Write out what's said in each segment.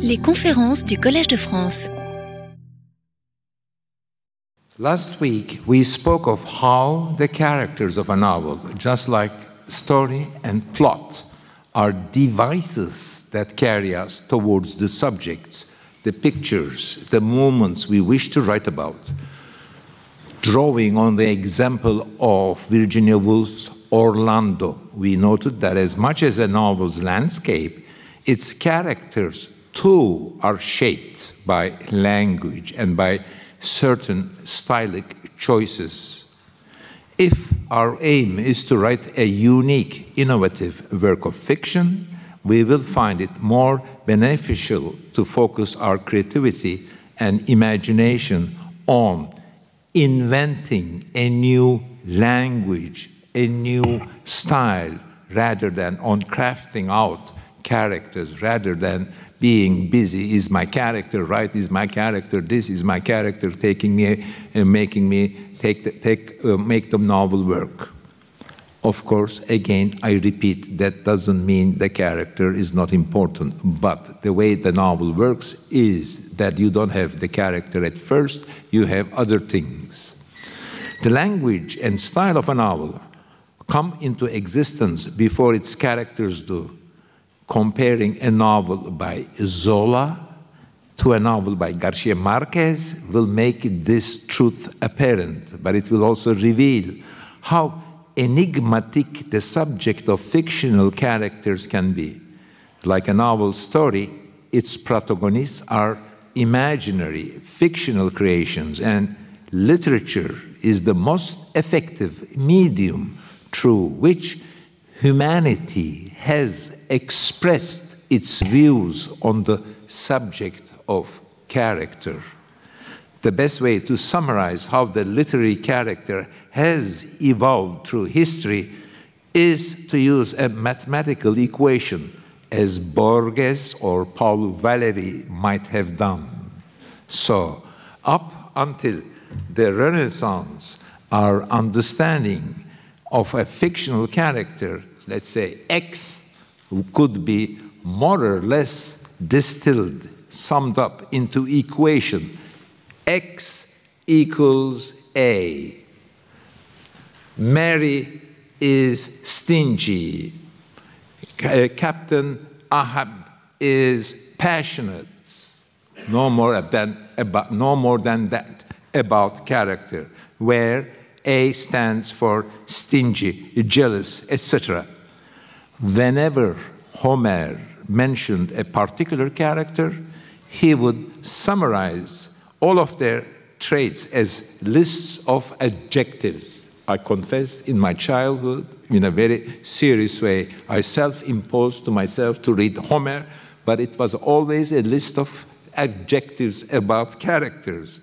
Les conférences du Collège de France. Last week, we spoke of how the characters of a novel, just like story and plot, are devices that carry us towards the subjects, the pictures, the moments we wish to write about. Drawing on the example of Virginia Woolf's Orlando, we noted that as much as a novel's landscape, its characters too are shaped by language and by certain stylic choices. If our aim is to write a unique, innovative work of fiction, we will find it more beneficial to focus our creativity and imagination on inventing a new language, a new style, rather than on crafting out characters, rather than being busy. Is my character right? Is my character this? Is my character taking me, uh, making me take, the, take uh, make the novel work? Of course, again, I repeat, that doesn't mean the character is not important, but the way the novel works is that you don't have the character at first, you have other things. The language and style of a novel come into existence before its characters do comparing a novel by Zola to a novel by Garcia Marquez will make this truth apparent, but it will also reveal how enigmatic the subject of fictional characters can be. Like a novel story, its protagonists are imaginary, fictional creations, and literature is the most effective medium through which humanity has expressed its views on the subject of character. The best way to summarize how the literary character has evolved through history is to use a mathematical equation, as Borges or Paul Valéry might have done. So, up until the Renaissance, our understanding of a fictional character let's say X, could be more or less distilled, summed up into equation X equals A. Mary is stingy. Uh, Captain Ahab is passionate. No more than about, no more than that about character, where A stands for stingy, jealous, etc. Whenever Homer mentioned a particular character, he would summarize all of their traits as lists of adjectives. I confess in my childhood, in a very serious way, I self imposed to myself to read Homer, but it was always a list of adjectives about characters.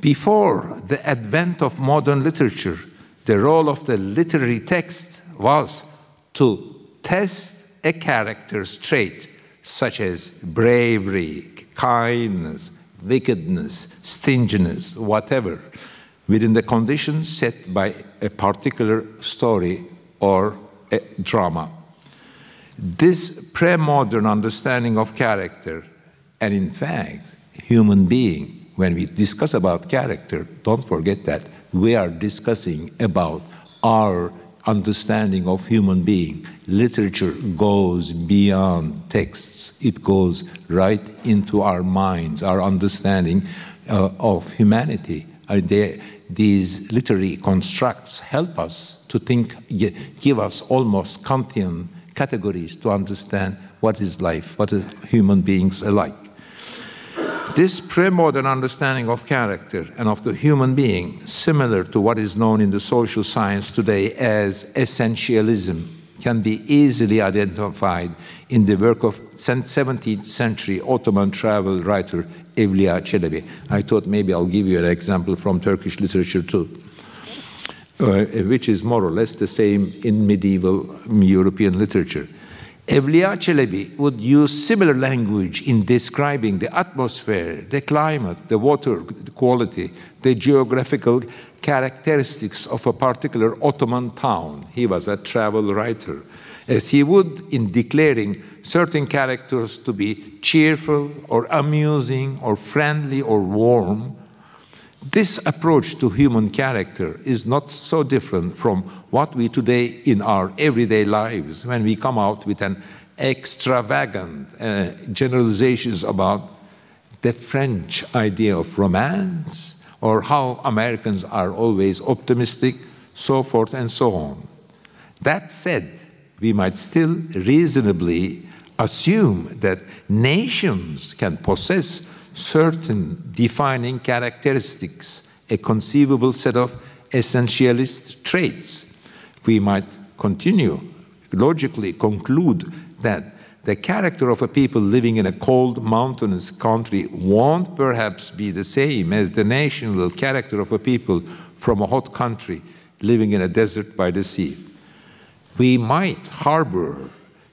Before the advent of modern literature, the role of the literary text was to test a character's trait, such as bravery, kindness, wickedness, stinginess, whatever, within the conditions set by a particular story or a drama. This pre modern understanding of character, and in fact, human being, when we discuss about character, don't forget that we are discussing about our understanding of human being. Literature goes beyond texts. It goes right into our minds, our understanding uh, of humanity. Uh, they, these literary constructs help us to think, give us almost Kantian categories to understand what is life, what is human beings alike. This pre-modern understanding of character and of the human being, similar to what is known in the social science today as essentialism, can be easily identified in the work of 17th century Ottoman travel writer Evliya Çelebi. I thought maybe I'll give you an example from Turkish literature too, uh, which is more or less the same in medieval European literature. Evliya Çelebi would use similar language in describing the atmosphere, the climate, the water quality, the geographical characteristics of a particular Ottoman town. He was a travel writer. as he would in declaring certain characters to be cheerful or amusing or friendly or warm. This approach to human character is not so different from what we today in our everyday lives when we come out with an extravagant uh, generalizations about the French idea of romance or how Americans are always optimistic, so forth and so on. That said, we might still reasonably assume that nations can possess certain defining characteristics, a conceivable set of essentialist traits. We might continue, logically conclude that the character of a people living in a cold mountainous country won't perhaps be the same as the national character of a people from a hot country living in a desert by the sea. We might harbor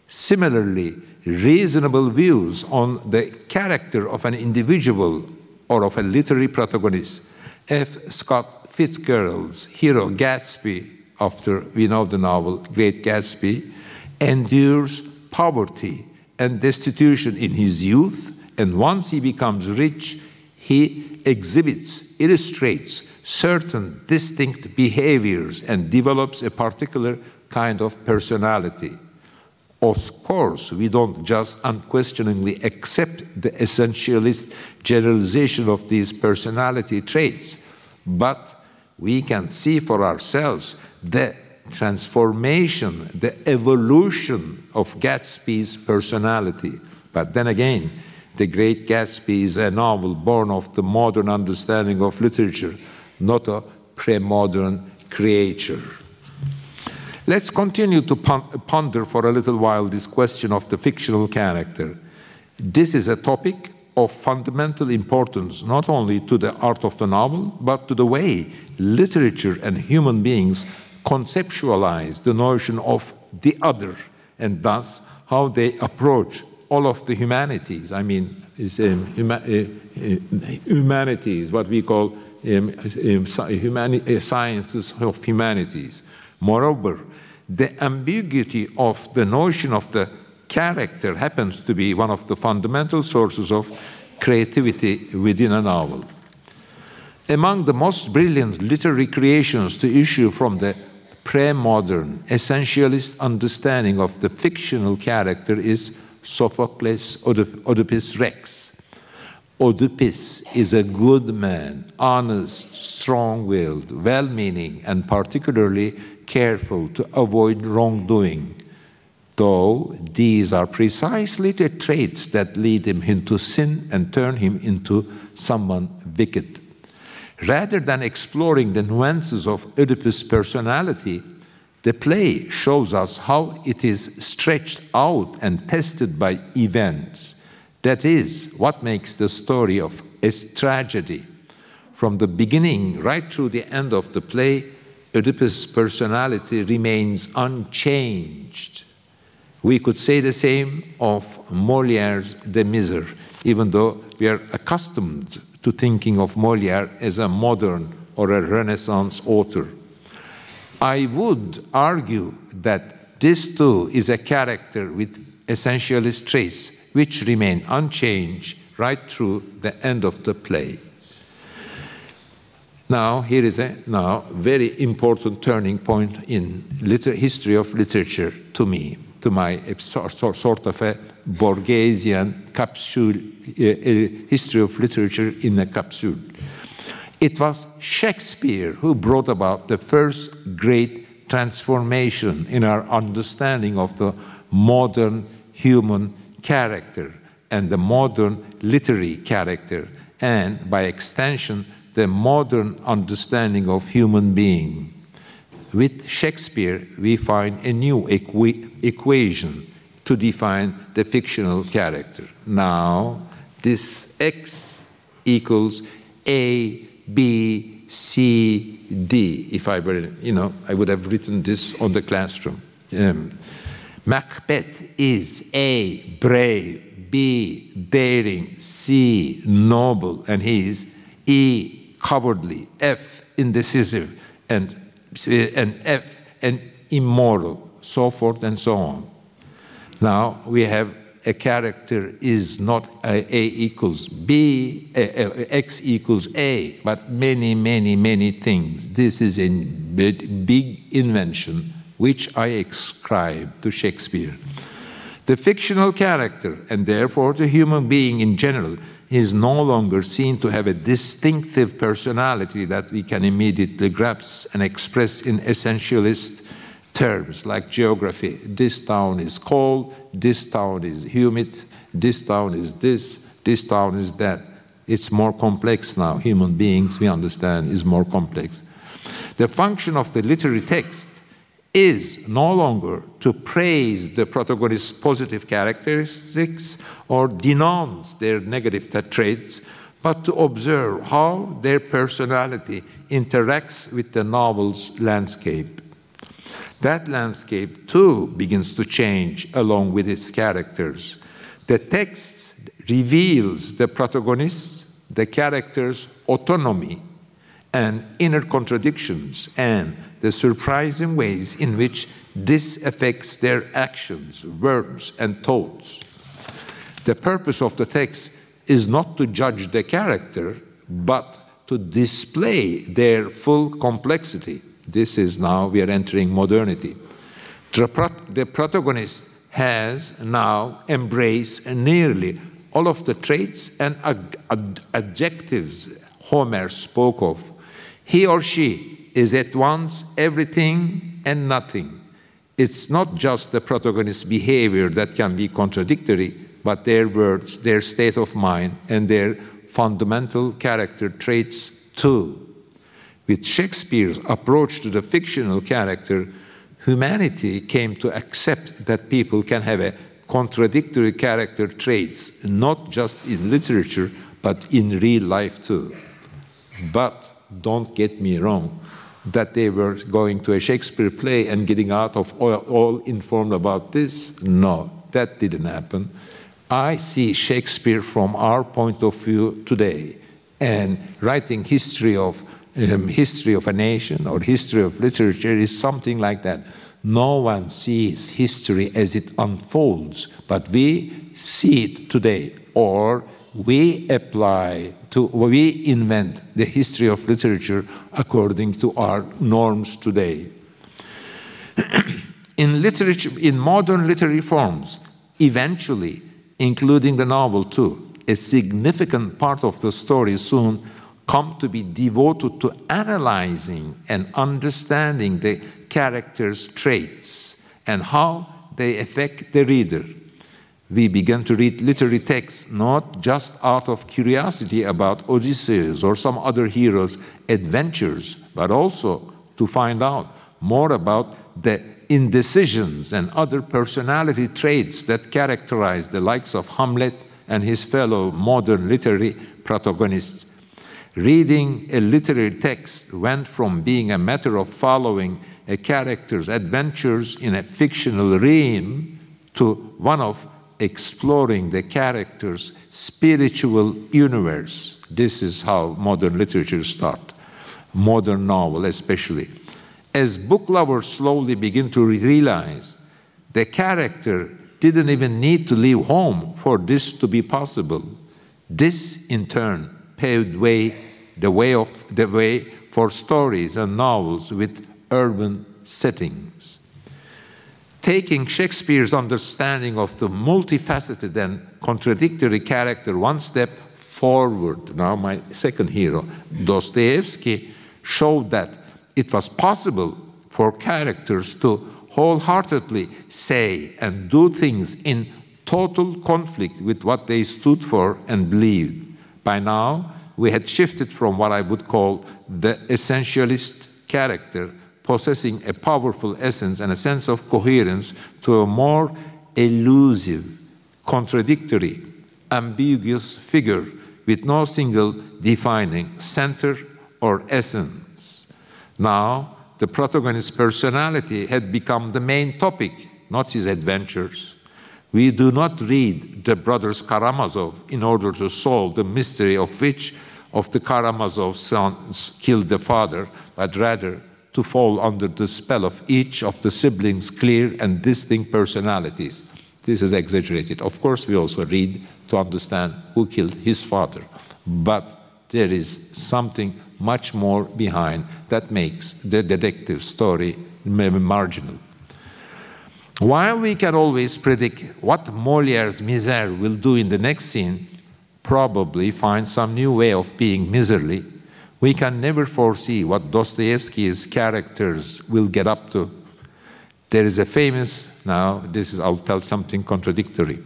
similarly reasonable views on the character of an individual or of a literary protagonist. F. Scott Fitzgerald's hero Gatsby, after we know the novel Great Gatsby, endures poverty and destitution in his youth, and once he becomes rich, he exhibits, illustrates certain distinct behaviors and develops a particular kind of personality. Of course, we don't just unquestioningly accept the essentialist generalization of these personality traits, but we can see for ourselves the transformation, the evolution of Gatsby's personality. But then again, The Great Gatsby is a novel born of the modern understanding of literature, not a pre modern creature. Let's continue to ponder for a little while this question of the fictional character. This is a topic of fundamental importance not only to the art of the novel, but to the way literature and human beings conceptualize the notion of the other and thus how they approach all of the humanities. I mean, um, huma uh, uh, humanities, what we call um, um, uh, sciences of humanities. Moreover, the ambiguity of the notion of the character happens to be one of the fundamental sources of creativity within a novel. Among the most brilliant literary creations to issue from the pre modern essentialist understanding of the fictional character is Sophocles' Oedipus Rex. Oedipus is a good man, honest, strong willed, well meaning, and particularly careful to avoid wrongdoing, though these are precisely the traits that lead him into sin and turn him into someone wicked. Rather than exploring the nuances of Oedipus' personality, the play shows us how it is stretched out and tested by events. That is what makes the story of a tragedy. From the beginning right through the end of the play, Oedipus' personality remains unchanged. We could say the same of Moliere's *The Miser*, even though we are accustomed to thinking of Moliere as a modern or a Renaissance author. I would argue that this too is a character with essentialist traits which remain unchanged right through the end of the play. Now, here is a now very important turning point in history of literature to me, to my sort of a Borgesian capsule, uh, history of literature in a capsule. It was Shakespeare who brought about the first great transformation in our understanding of the modern human character and the modern literary character, and by extension, the modern understanding of human being. With Shakespeare, we find a new equa equation to define the fictional character. Now, this X equals A, B, C, D. If I were, you know, I would have written this on the classroom. Um, Macbeth is A, brave, B, daring, C, noble, and he is E, cowardly, F, indecisive, and, and F, and immoral. so forth and so on. Now we have a character is not a, a equals b, a, a, x equals a, but many, many, many things. This is a big invention which I ascribe to Shakespeare. The fictional character, and therefore the human being in general, is no longer seen to have a distinctive personality that we can immediately grasp and express in essentialist terms like geography. This town is cold, this town is humid, this town is this, this town is that. It's more complex now. Human beings, we understand, is more complex. The function of the literary text is no longer to praise the protagonist's positive characteristics or denounce their negative traits, but to observe how their personality interacts with the novel's landscape that landscape too begins to change along with its characters. The text reveals the protagonist's, the character's autonomy and inner contradictions and the surprising ways in which this affects their actions, words, and thoughts. The purpose of the text is not to judge the character, but to display their full complexity. This is now, we are entering modernity. The, the protagonist has now embraced nearly all of the traits and ad ad adjectives Homer spoke of. He or she is at once everything and nothing. It's not just the protagonist's behavior that can be contradictory, but their words, their state of mind, and their fundamental character traits too. With Shakespeare's approach to the fictional character, humanity came to accept that people can have a contradictory character traits, not just in literature, but in real life too. But don't get me wrong, that they were going to a Shakespeare play and getting out of all, all informed about this? No, that didn't happen. I see Shakespeare from our point of view today and writing history of um, history of a nation or history of literature is something like that. No one sees history as it unfolds, but we see it today, or we apply to, we invent the history of literature according to our norms today. in literature, in modern literary forms, eventually, including the novel too, a significant part of the story soon come to be devoted to analyzing and understanding the character's traits and how they affect the reader. We began to read literary texts not just out of curiosity about Odysseus or some other hero's adventures, but also to find out more about the indecisions and other personality traits that characterize the likes of Hamlet and his fellow modern literary protagonists. Reading a literary text went from being a matter of following a character's adventures in a fictional realm to one of exploring the character's spiritual universe. This is how modern literature starts, modern novel especially. As book lovers slowly begin to realize the character didn't even need to leave home for this to be possible. This, in turn, paved way, the way of the way for stories and novels with urban settings. Taking Shakespeare's understanding of the multifaceted and contradictory character one step forward, now my second hero, Dostoevsky, showed that it was possible for characters to wholeheartedly say and do things in total conflict with what they stood for and believed. By now, we had shifted from what I would call the essentialist character, possessing a powerful essence and a sense of coherence, to a more elusive, contradictory, ambiguous figure with no single defining center or essence. Now, the protagonist's personality had become the main topic, not his adventures. We do not read the brothers Karamazov in order to solve the mystery of which of the Karamazov sons killed the father, but rather to fall under the spell of each of the siblings' clear and distinct personalities. This is exaggerated. Of course, we also read to understand who killed his father, but there is something much more behind that makes the detective story marginal. While we can always predict what Moliere's misère will do in the next scene, probably find some new way of being miserly, we can never foresee what Dostoevsky's characters will get up to. There is a famous, now this is, I'll tell something contradictory.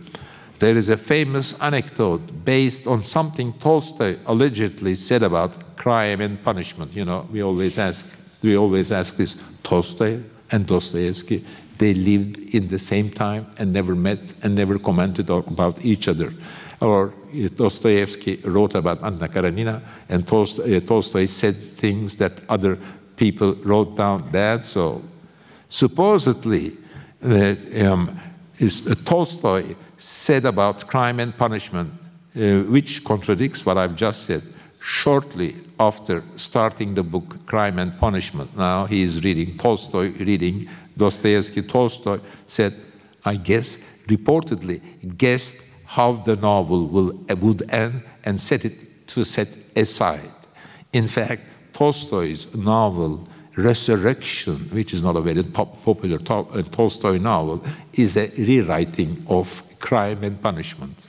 There is a famous anecdote based on something Tolstoy allegedly said about crime and punishment. You know, we always ask, we always ask this Tolstoy and Dostoevsky, they lived in the same time and never met and never commented about each other. Or Dostoevsky wrote about Anna Karenina, and Tolstoy, uh, Tolstoy said things that other people wrote down. That so. Supposedly, uh, um, is, uh, Tolstoy said about crime and punishment, uh, which contradicts what I've just said. Shortly after starting the book Crime and Punishment, now he is reading Tolstoy, reading Dostoevsky, Tolstoy said, I guess, reportedly guessed how the novel will, would end and set it to set aside. In fact, Tolstoy's novel Resurrection, which is not a very popular uh, Tolstoy novel, is a rewriting of Crime and Punishment.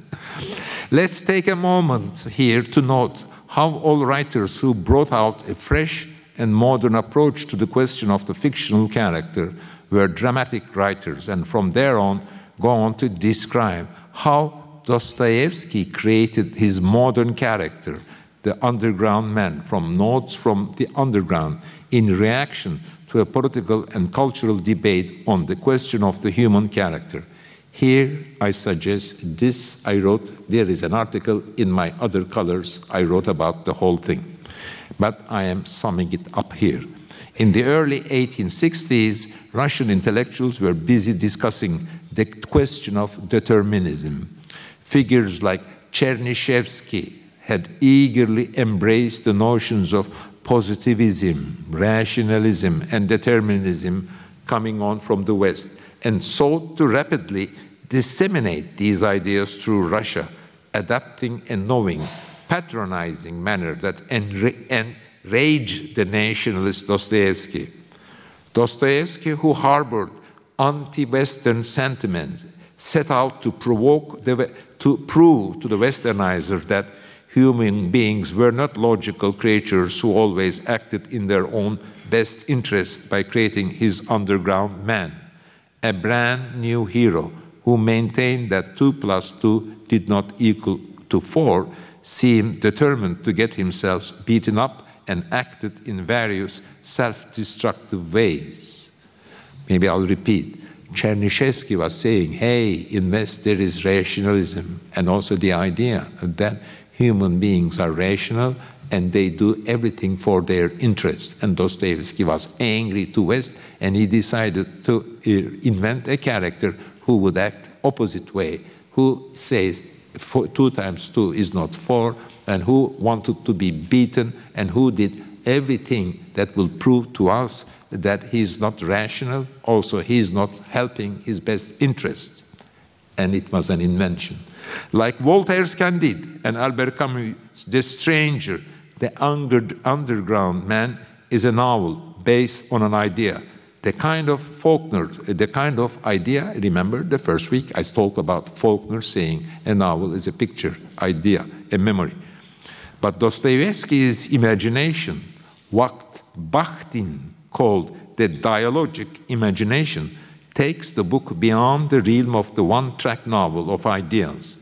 Let's take a moment here to note how all writers who brought out a fresh and modern approach to the question of the fictional character were dramatic writers, and from there on go on to describe how Dostoevsky created his modern character, the underground man, from notes from the underground, in reaction to a political and cultural debate on the question of the human character. Here I suggest this I wrote, there is an article in my other colors I wrote about the whole thing but I am summing it up here. In the early 1860s, Russian intellectuals were busy discussing the question of determinism. Figures like Chernyshevsky had eagerly embraced the notions of positivism, rationalism, and determinism coming on from the West and sought to rapidly disseminate these ideas through Russia, adapting a knowing patronizing manner that enraged the nationalist Dostoevsky. Dostoevsky, who harbored anti Western sentiments, set out to, provoke the, to prove to the westernizers that human beings were not logical creatures who always acted in their own best interest by creating his underground man, a brand new hero who maintained that 2 plus 2 did not equal to 4 seemed determined to get himself beaten up and acted in various self destructive ways. Maybe I'll repeat. Chernyshevsky was saying, hey, in West there is rationalism, and also the idea that human beings are rational and they do everything for their interests. And Dostoevsky was angry to West, and he decided to uh, invent a character who would act opposite way, who says two times two is not four, and who wanted to be beaten, and who did everything that will prove to us that he is not rational, also he is not helping his best interests. And it was an invention. Like Voltaire's Candide and Albert Camus' The Stranger, The Underground Man is a novel based on an idea the kind of Faulkner, the kind of idea, remember the first week I talked about Faulkner saying a novel is a picture, idea, a memory. But Dostoevsky's imagination, what Bakhtin called the dialogic imagination, takes the book beyond the realm of the one track novel of ideas.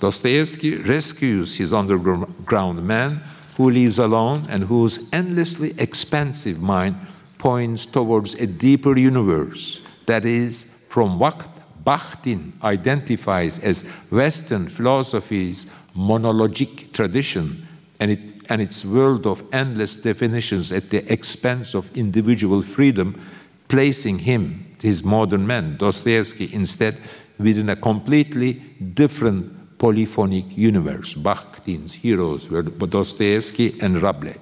Dostoevsky rescues his underground man who lives alone and whose endlessly expansive mind points towards a deeper universe that is from what Bakhtin identifies as Western philosophy's monologic tradition and, it, and its world of endless definitions at the expense of individual freedom, placing him, his modern man, Dostoevsky, instead within a completely different polyphonic universe. Bakhtin's heroes were Dostoevsky and Rabelais.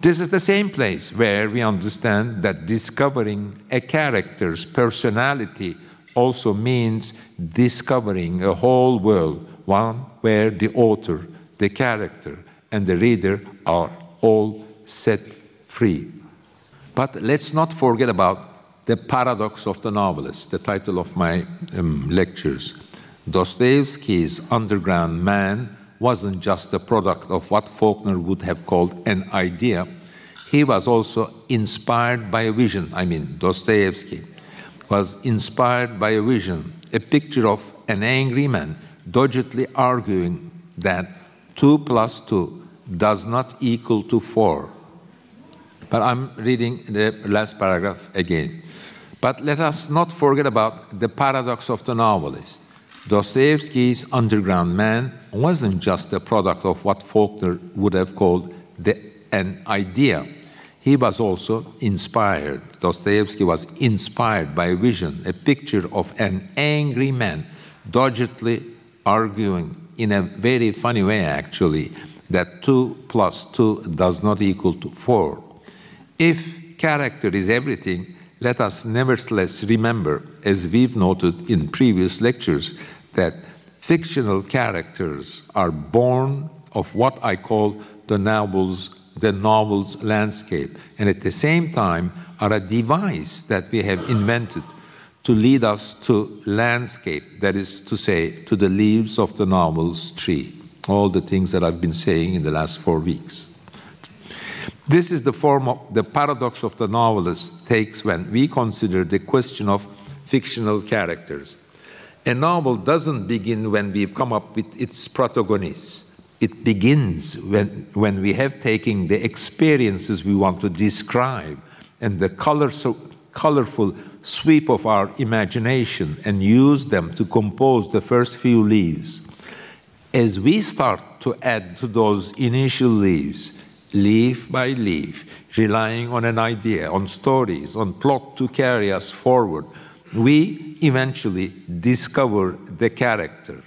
This is the same place where we understand that discovering a character's personality also means discovering a whole world, one where the author, the character, and the reader are all set free. But let's not forget about the paradox of the novelist, the title of my um, lectures. Dostoevsky's underground man wasn't just a product of what Faulkner would have called an idea. He was also inspired by a vision. I mean, Dostoevsky was inspired by a vision, a picture of an angry man doggedly arguing that 2 plus 2 does not equal to 4. But I'm reading the last paragraph again. But let us not forget about the paradox of the novelist. Dostoevsky's underground man wasn't just a product of what Faulkner would have called the, an idea. He was also inspired. Dostoevsky was inspired by a vision, a picture of an angry man doggedly arguing in a very funny way, actually, that 2 plus 2 does not equal to 4. If character is everything, let us nevertheless remember, as we've noted in previous lectures, that fictional characters are born of what I call the novel's the novel's landscape, and at the same time are a device that we have invented to lead us to landscape, that is to say, to the leaves of the novel's tree. All the things that I've been saying in the last four weeks. This is the form of the paradox of the novelist takes when we consider the question of fictional characters. A novel doesn't begin when we come up with its protagonists. It begins when, when we have taken the experiences we want to describe and the color, so colorful sweep of our imagination and use them to compose the first few leaves. As we start to add to those initial leaves, leaf by leaf, relying on an idea, on stories, on plot to carry us forward, we eventually discover the character.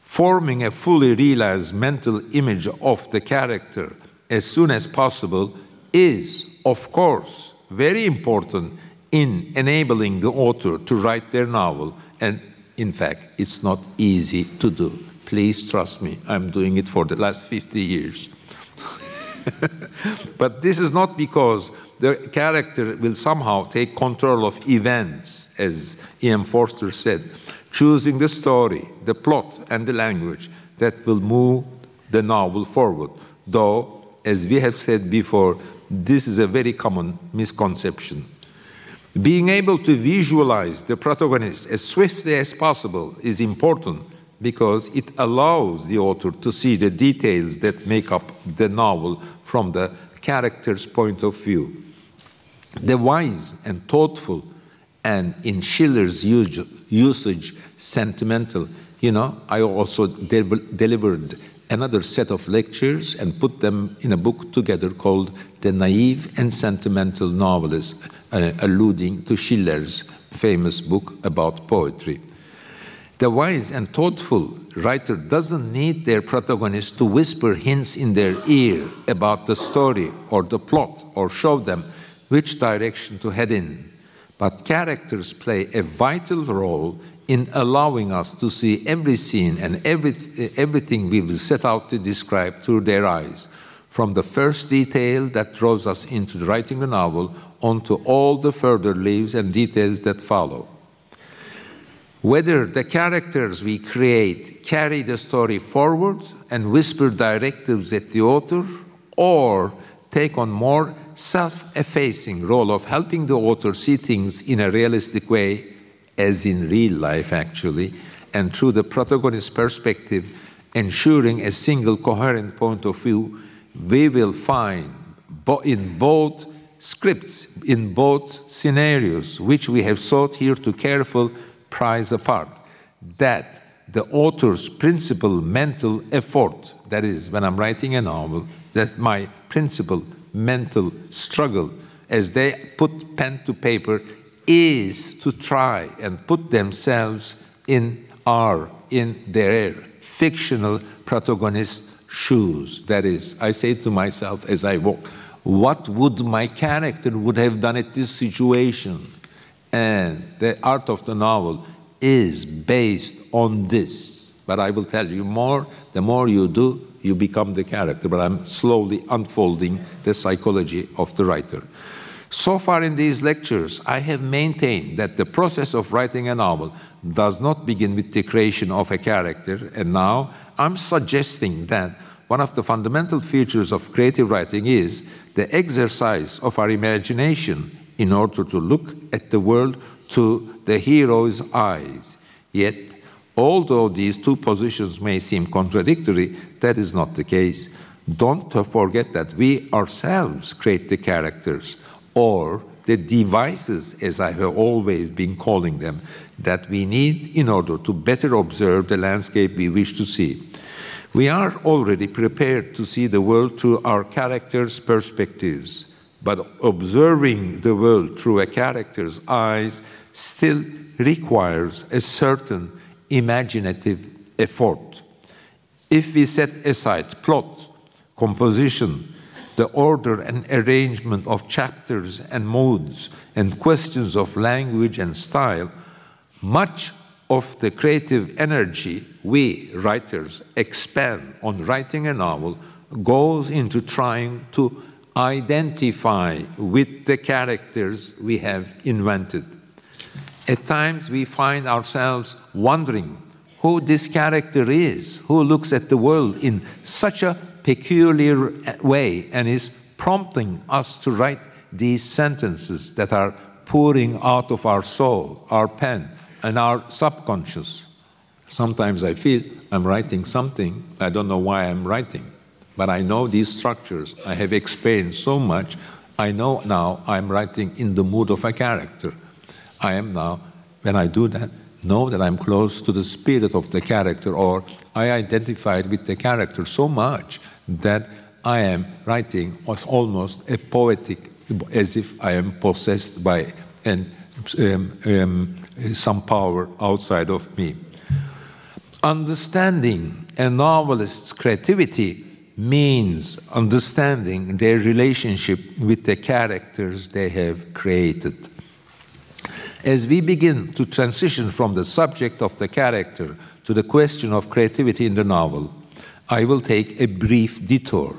Forming a fully realized mental image of the character as soon as possible is, of course, very important in enabling the author to write their novel. And in fact, it's not easy to do. Please trust me, I'm doing it for the last 50 years. but this is not because the character will somehow take control of events, as E.M. Forster said, choosing the story, the plot, and the language that will move the novel forward. Though, as we have said before, this is a very common misconception. Being able to visualize the protagonist as swiftly as possible is important because it allows the author to see the details that make up the novel from the character's point of view. The wise and thoughtful, and in Schiller's usage, sentimental. You know, I also de delivered another set of lectures and put them in a book together called The Naive and Sentimental Novelist, uh, alluding to Schiller's famous book about poetry. The wise and thoughtful writer doesn't need their protagonist to whisper hints in their ear about the story or the plot or show them which direction to head in. But characters play a vital role in allowing us to see every scene and every, everything we will set out to describe through their eyes, from the first detail that draws us into writing a novel onto all the further leaves and details that follow. Whether the characters we create carry the story forward and whisper directives at the author, or take on more self-effacing role of helping the author see things in a realistic way, as in real life actually, and through the protagonist's perspective, ensuring a single coherent point of view, we will find in both scripts, in both scenarios, which we have sought here to careful prize apart, that the author's principal mental effort, that is, when I'm writing a novel, that my principal mental struggle as they put pen to paper is to try and put themselves in our, in their fictional protagonist shoes. That is, I say to myself as I walk What would my character would have done at this situation? And the art of the novel is based on this. But I will tell you more, the more you do, you become the character. But I'm slowly unfolding the psychology of the writer. So far in these lectures, I have maintained that the process of writing a novel does not begin with the creation of a character, and now I'm suggesting that one of the fundamental features of creative writing is the exercise of our imagination in order to look at the world through the hero's eyes. Yet, although these two positions may seem contradictory, that is not the case. Don't forget that we ourselves create the characters or the devices, as I have always been calling them, that we need in order to better observe the landscape we wish to see. We are already prepared to see the world through our characters' perspectives, but observing the world through a character's eyes still requires a certain imaginative effort. If we set aside plot, composition, the order and arrangement of chapters and modes and questions of language and style, much of the creative energy we writers expend on writing a novel goes into trying to identify with the characters we have invented. At times we find ourselves wondering who this character is, who looks at the world in such a peculiar uh, way and is prompting us to write these sentences that are pouring out of our soul, our pen, and our subconscious. Sometimes I feel I'm writing something, I don't know why I'm writing, but I know these structures. I have experienced so much. I know now I'm writing in the mood of a character. I am now, when I do that, know that I'm close to the spirit of the character, or I identified with the character so much that I am writing was almost a poetic, as if I am possessed by an, um, um, some power outside of me. Understanding a novelist's creativity means understanding their relationship with the characters they have created. As we begin to transition from the subject of the character to the question of creativity in the novel, I will take a brief detour.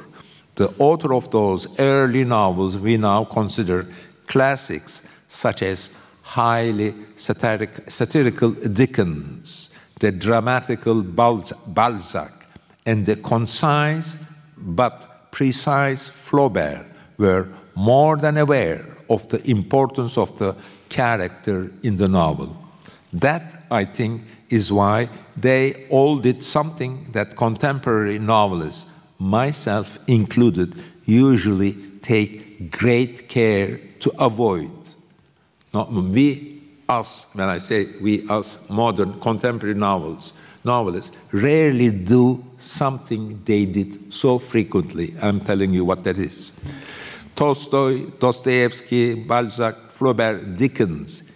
The author of those early novels we now consider classics, such as highly satiric, satirical Dickens, the dramatical Balzac, and the concise but precise Flaubert, were more than aware of the importance of the character in the novel. That, I think, is why they all did something that contemporary novelists, myself included, usually take great care to avoid. Not we, us, when I say we, us, modern contemporary novels, novelists, rarely do something they did so frequently. I'm telling you what that is. Tolstoy, Dostoevsky, Balzac, Flaubert, Dickens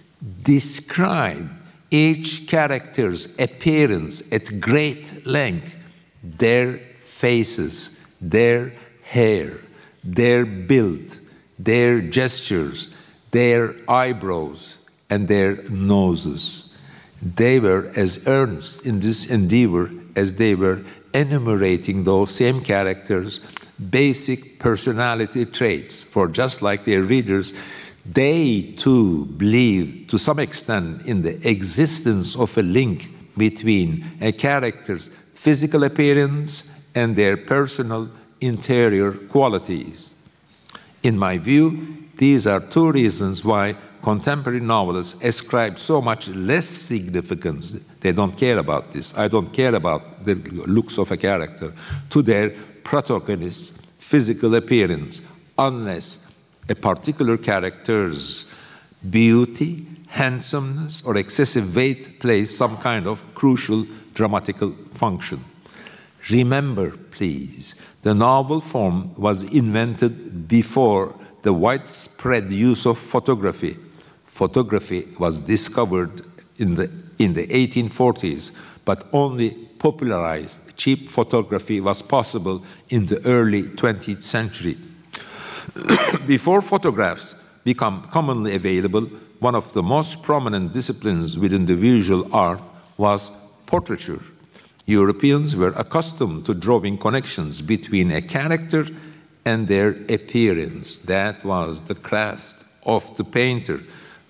describe each character's appearance at great length, their faces, their hair, their build, their gestures, their eyebrows, and their noses. They were as earnest in this endeavor as they were enumerating those same characters' basic personality traits, for just like their readers, they too believe to some extent in the existence of a link between a character's physical appearance and their personal interior qualities. In my view, these are two reasons why contemporary novelists ascribe so much less significance. They don't care about this. I don't care about the looks of a character to their protagonist's physical appearance unless a particular character's beauty, handsomeness, or excessive weight plays some kind of crucial dramatical function. Remember, please, the novel form was invented before the widespread use of photography. Photography was discovered in the, in the 1840s, but only popularized cheap photography was possible in the early 20th century. Before photographs become commonly available, one of the most prominent disciplines within the visual art was portraiture. Europeans were accustomed to drawing connections between a character and their appearance. That was the craft of the painter,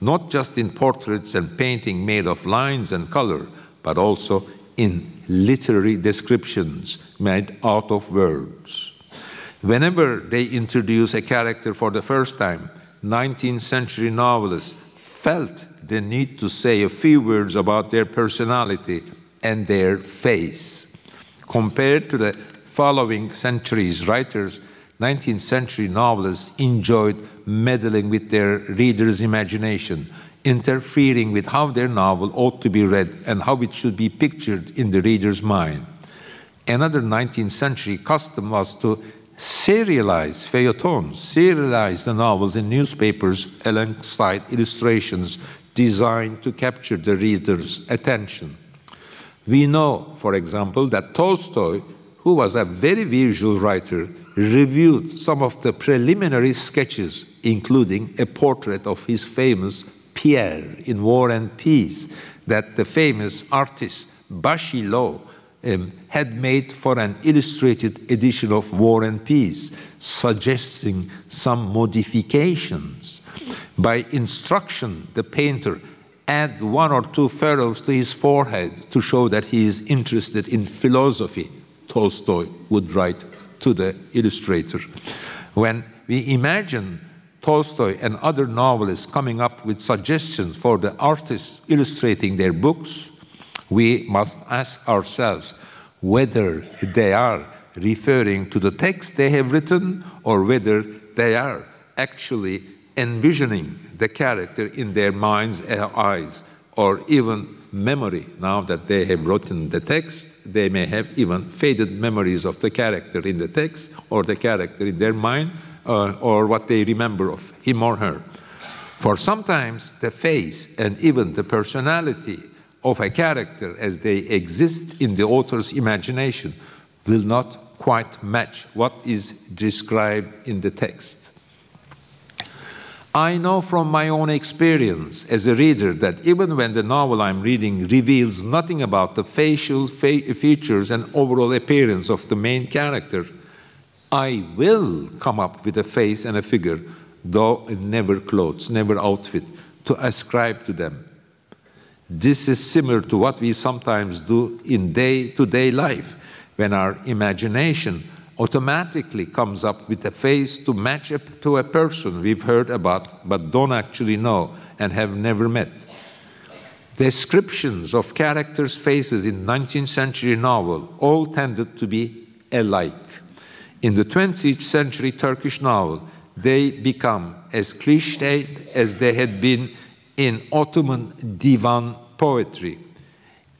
not just in portraits and painting made of lines and color, but also in literary descriptions made out of words. Whenever they introduce a character for the first time, 19th century novelists felt the need to say a few words about their personality and their face. Compared to the following centuries, writers, 19th century novelists enjoyed meddling with their readers' imagination, interfering with how their novel ought to be read and how it should be pictured in the reader's mind. Another 19th century custom was to serialize feuilletons, serialize the novels in newspapers alongside illustrations designed to capture the reader's attention. We know, for example, that Tolstoy, who was a very visual writer, reviewed some of the preliminary sketches, including a portrait of his famous Pierre in War and Peace, that the famous artist Bashilov um, had made for an illustrated edition of War and Peace, suggesting some modifications. By instruction, the painter add one or two furrows to his forehead to show that he is interested in philosophy, Tolstoy would write to the illustrator. When we imagine Tolstoy and other novelists coming up with suggestions for the artists illustrating their books, we must ask ourselves whether they are referring to the text they have written or whether they are actually envisioning the character in their mind's and eyes or even memory. Now that they have written the text, they may have even faded memories of the character in the text or the character in their mind or, or what they remember of him or her. For sometimes the face and even the personality of a character as they exist in the author's imagination will not quite match what is described in the text. I know from my own experience as a reader that even when the novel I'm reading reveals nothing about the facial fa features and overall appearance of the main character, I will come up with a face and a figure, though never clothes, never outfit, to ascribe to them. This is similar to what we sometimes do in day to day life when our imagination automatically comes up with a face to match up to a person we've heard about but don't actually know and have never met. Descriptions of characters' faces in 19th century novel all tended to be alike. In the 20th century Turkish novel, they become as cliched as they had been in Ottoman divan poetry.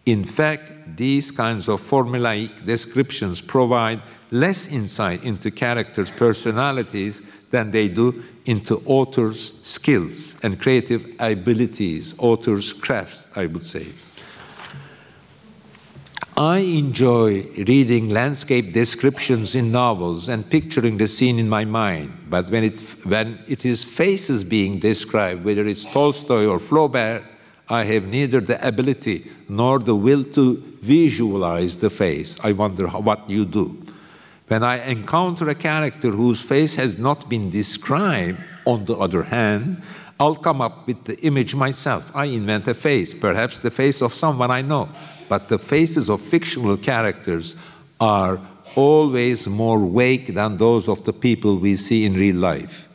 In fact, these kinds of formulaic descriptions provide less insight into characters' personalities than they do into authors' skills and creative abilities, authors' crafts, I would say. I enjoy reading landscape descriptions in novels and picturing the scene in my mind, but when it, when it is faces being described, whether it's Tolstoy or Flaubert, I have neither the ability nor the will to visualize the face. I wonder how, what you do. When I encounter a character whose face has not been described, on the other hand, I'll come up with the image myself. I invent a face, perhaps the face of someone I know, but the faces of fictional characters are always more vague than those of the people we see in real life.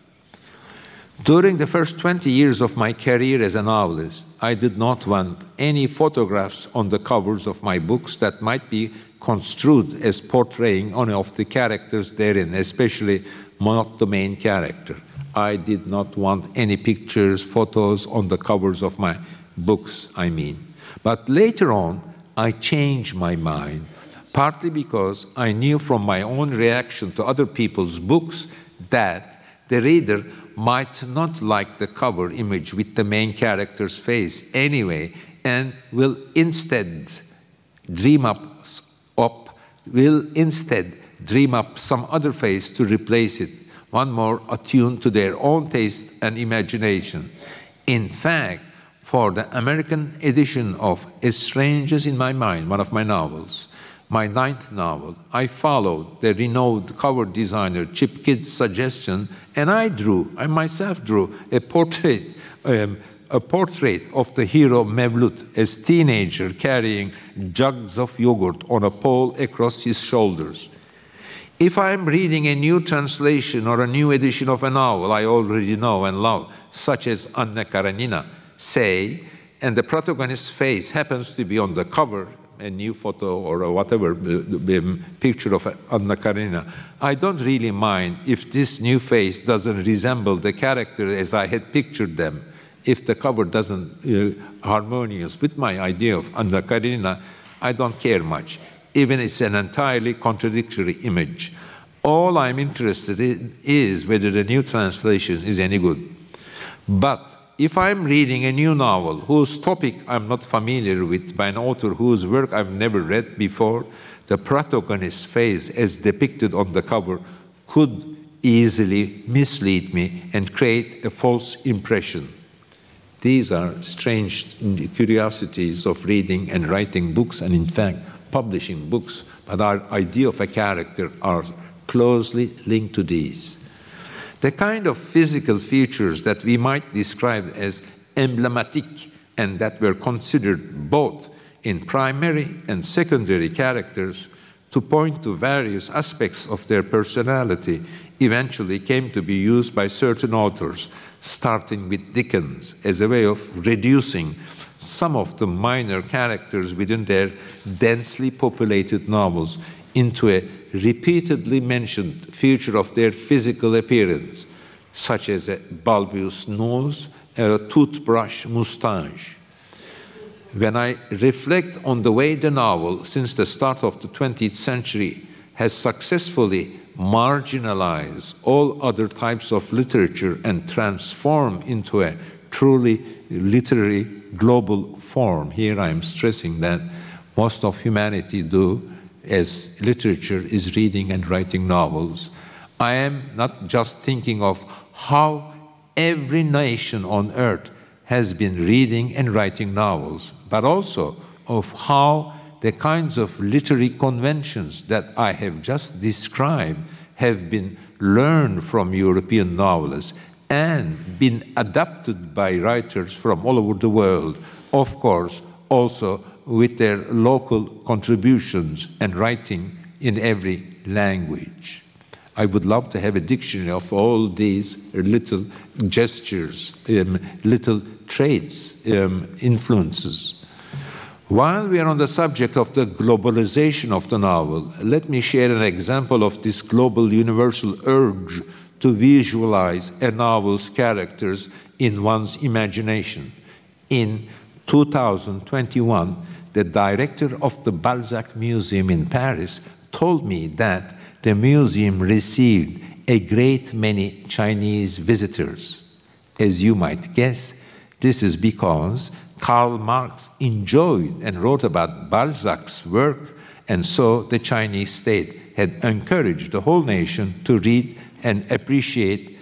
During the first 20 years of my career as a novelist, I did not want any photographs on the covers of my books that might be construed as portraying any of the characters therein, especially not the main character. I did not want any pictures, photos on the covers of my books, I mean. But later on, I changed my mind, partly because I knew from my own reaction to other people's books that the reader might not like the cover image with the main character's face anyway, and will instead dream up up will instead dream up some other face to replace it, one more attuned to their own taste and imagination. In fact, for the American edition of Strangeness in My Mind, one of my novels, my ninth novel, I followed the renowned cover designer Chip Kidd's suggestion, and I drew, I myself drew, a portrait, um, a portrait of the hero Mevlut as teenager carrying jugs of yogurt on a pole across his shoulders. If I'm reading a new translation or a new edition of a novel I already know and love, such as Anna Karenina, say, and the protagonist's face happens to be on the cover, a new photo or whatever picture of Anna Karenina, I don't really mind if this new face doesn't resemble the character as I had pictured them. If the cover doesn't uh, harmonious with my idea of Anna Karenina, I don't care much even if it's an entirely contradictory image. All I'm interested in is whether the new translation is any good. But if I'm reading a new novel whose topic I'm not familiar with by an author whose work I've never read before, the protagonist's face as depicted on the cover could easily mislead me and create a false impression. These are strange curiosities of reading and writing books, and in fact, publishing books, but our idea of a character are closely linked to these. The kind of physical features that we might describe as emblematic and that were considered both in primary and secondary characters to point to various aspects of their personality eventually came to be used by certain authors, starting with Dickens, as a way of reducing some of the minor characters within their densely populated novels into a repeatedly mentioned feature of their physical appearance, such as a bulbous nose or a toothbrush mustache. When I reflect on the way the novel, since the start of the 20th century, has successfully marginalized all other types of literature and transformed into a truly literary global form. Here I'm stressing that most of humanity do as literature is reading and writing novels. I am not just thinking of how every nation on earth has been reading and writing novels, but also of how the kinds of literary conventions that I have just described have been learned from European novelists and been adapted by writers from all over the world, of course, also with their local contributions and writing in every language. I would love to have a dictionary of all these little gestures, um, little traits, um, influences. While we are on the subject of the globalization of the novel, let me share an example of this global universal urge to visualize a novel's characters in one's imagination. In 2021, the director of the Balzac Museum in Paris told me that the museum received a great many Chinese visitors. As you might guess, this is because Karl Marx enjoyed and wrote about Balzac's work, and so the Chinese state had encouraged the whole nation to read and appreciate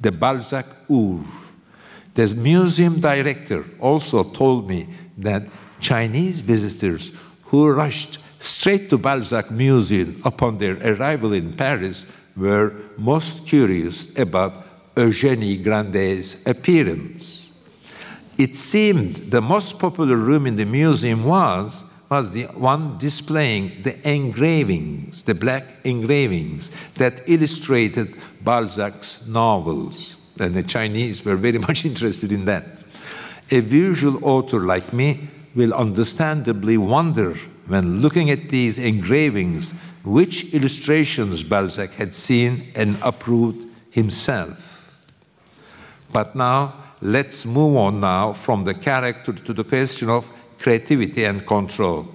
the Balzac oeuvre. The museum director also told me that Chinese visitors who rushed straight to Balzac Museum upon their arrival in Paris were most curious about Eugenie Grandet's appearance. It seemed the most popular room in the museum was was the one displaying the engravings, the black engravings that illustrated Balzac's novels. And the Chinese were very much interested in that. A visual author like me will understandably wonder when looking at these engravings which illustrations Balzac had seen and approved himself. But now, let's move on now from the character to the question of creativity and control.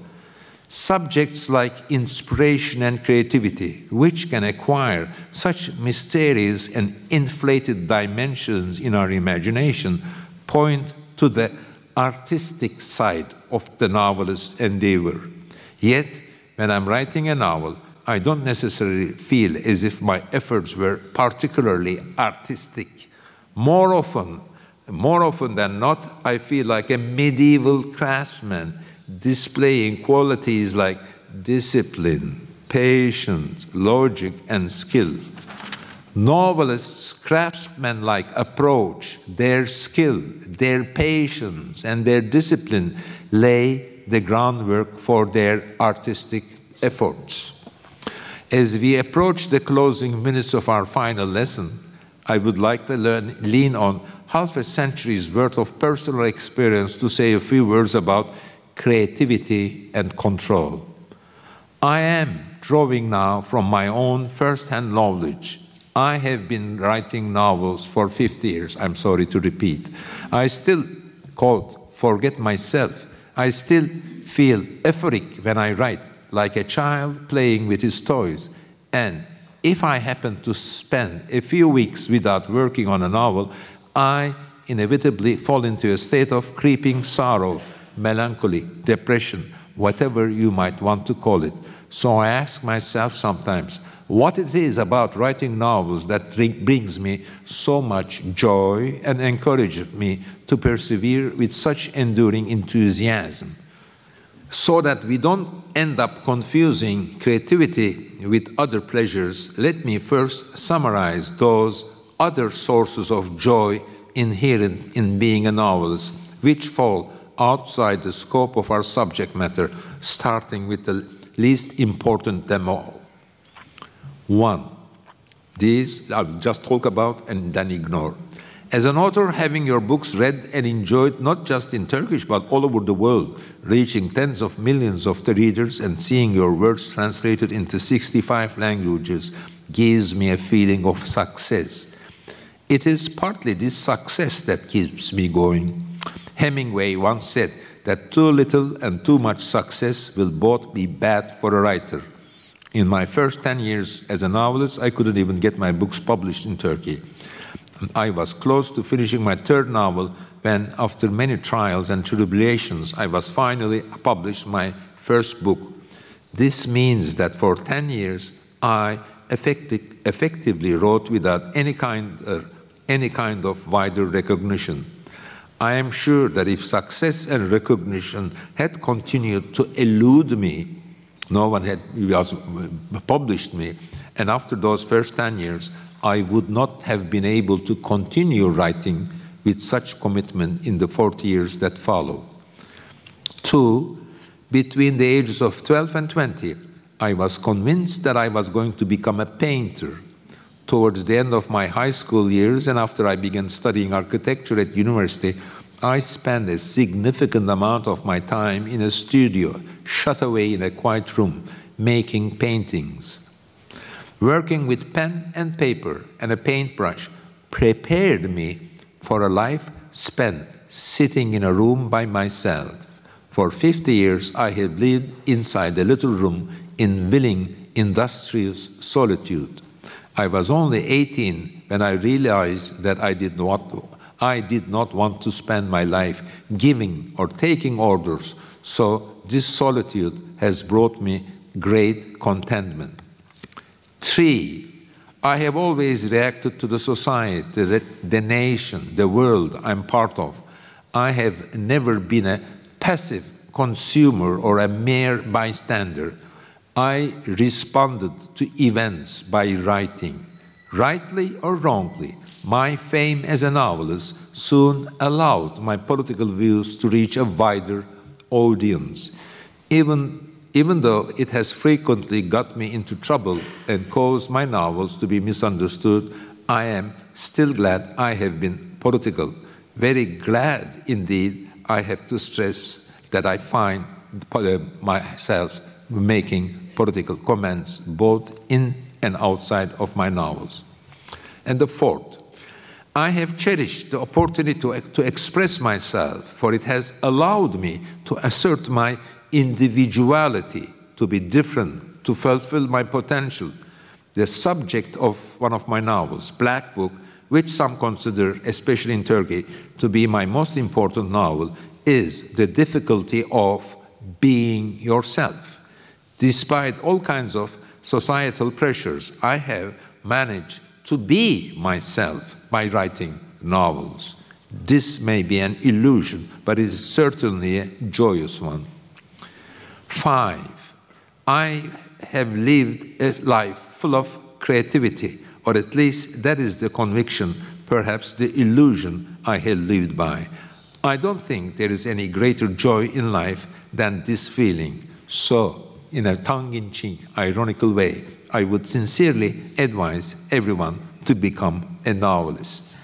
Subjects like inspiration and creativity, which can acquire such mysterious and inflated dimensions in our imagination, point to the artistic side of the novelist's endeavor. Yet, when I'm writing a novel, I don't necessarily feel as if my efforts were particularly artistic. More often, more often than not, I feel like a medieval craftsman displaying qualities like discipline, patience, logic, and skill. Novelists' craftsman like approach, their skill, their patience, and their discipline lay the groundwork for their artistic efforts. As we approach the closing minutes of our final lesson, I would like to learn, lean on half a century's worth of personal experience to say a few words about creativity and control. I am drawing now from my own first hand knowledge I have been writing novels for 50 years, I'm sorry to repeat. I still, quote, forget myself. I still feel euphoric when I write, like a child playing with his toys. And if I happen to spend a few weeks without working on a novel, I inevitably fall into a state of creeping sorrow, melancholy, depression, whatever you might want to call it. So I ask myself sometimes, what it is about writing novels that brings me so much joy and encourages me to persevere with such enduring enthusiasm. So that we don't end up confusing creativity with other pleasures, let me first summarize those other sources of joy inherent in being a novelist, which fall outside the scope of our subject matter, starting with the least important them all one, these I'll just talk about and then ignore. As an author, having your books read and enjoyed not just in Turkish but all over the world, reaching tens of millions of the readers and seeing your words translated into 65 languages gives me a feeling of success. It is partly this success that keeps me going. Hemingway once said that too little and too much success will both be bad for a writer. In my first 10 years as a novelist, I couldn't even get my books published in Turkey. I was close to finishing my third novel when, after many trials and tribulations, I was finally published my first book. This means that for 10 years, I effecti effectively wrote without any kind, uh, any kind of wider recognition. I am sure that if success and recognition had continued to elude me, no one had was, uh, published me. And after those first 10 years, I would not have been able to continue writing with such commitment in the 40 years that followed. Two, between the ages of 12 and 20, I was convinced that I was going to become a painter. Towards the end of my high school years and after I began studying architecture at university, I spent a significant amount of my time in a studio, shut away in a quiet room, making paintings. Working with pen and paper and a paintbrush prepared me for a life spent sitting in a room by myself. For 50 years, I had lived inside a little room in willing, industrious solitude. I was only 18 when I realized that I did not I did not want to spend my life giving or taking orders, so this solitude has brought me great contentment. Three, I have always reacted to the society, the, the nation, the world I'm part of. I have never been a passive consumer or a mere bystander. I responded to events by writing, rightly or wrongly. My fame as a novelist soon allowed my political views to reach a wider audience, even, even though it has frequently got me into trouble and caused my novels to be misunderstood. I am still glad I have been political. Very glad indeed, I have to stress that I find uh, myself making political comments both in and outside of my novels. And the fourth, I have cherished the opportunity to, to express myself, for it has allowed me to assert my individuality, to be different, to fulfill my potential. The subject of one of my novels, Black Book, which some consider, especially in Turkey, to be my most important novel, is the difficulty of being yourself. Despite all kinds of societal pressures, I have managed to be myself by writing novels. This may be an illusion, but it is certainly a joyous one. Five, I have lived a life full of creativity, or at least that is the conviction, perhaps the illusion I have lived by. I don't think there is any greater joy in life than this feeling. So, in a tongue in cheek, ironical way, I would sincerely advise everyone to become a novelist.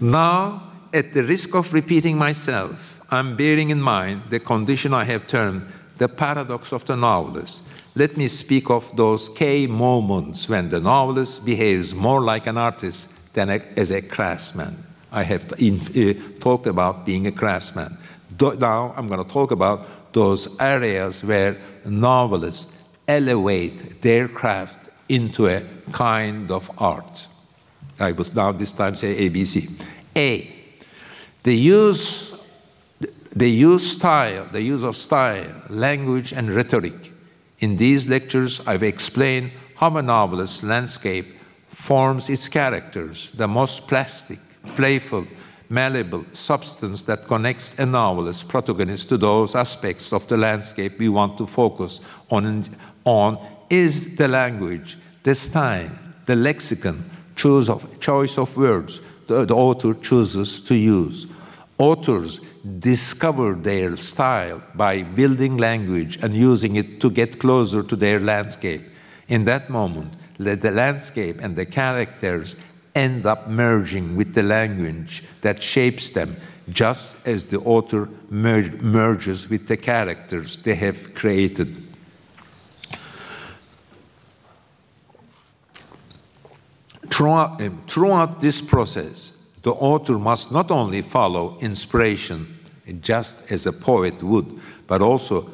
Now, at the risk of repeating myself, I'm bearing in mind the condition I have termed the paradox of the novelist. Let me speak of those K moments when the novelist behaves more like an artist than a, as a craftsman. I have in, uh, talked about being a craftsman. Do, now I'm going to talk about those areas where novelists elevate their craft into a kind of art. I will now this time say ABC. A. The use, the use style, the use of style, language, and rhetoric. In these lectures, I've explained how a novelist's landscape forms its characters, the most plastic, playful, malleable substance that connects a novelist protagonist to those aspects of the landscape we want to focus on, on is the language, the style, the lexicon, choice of, choice of words the, the author chooses to use. Authors discover their style by building language and using it to get closer to their landscape. In that moment, let the landscape and the characters end up merging with the language that shapes them, just as the author mer merges with the characters they have created. Throughout, um, throughout this process, the author must not only follow inspiration just as a poet would, but also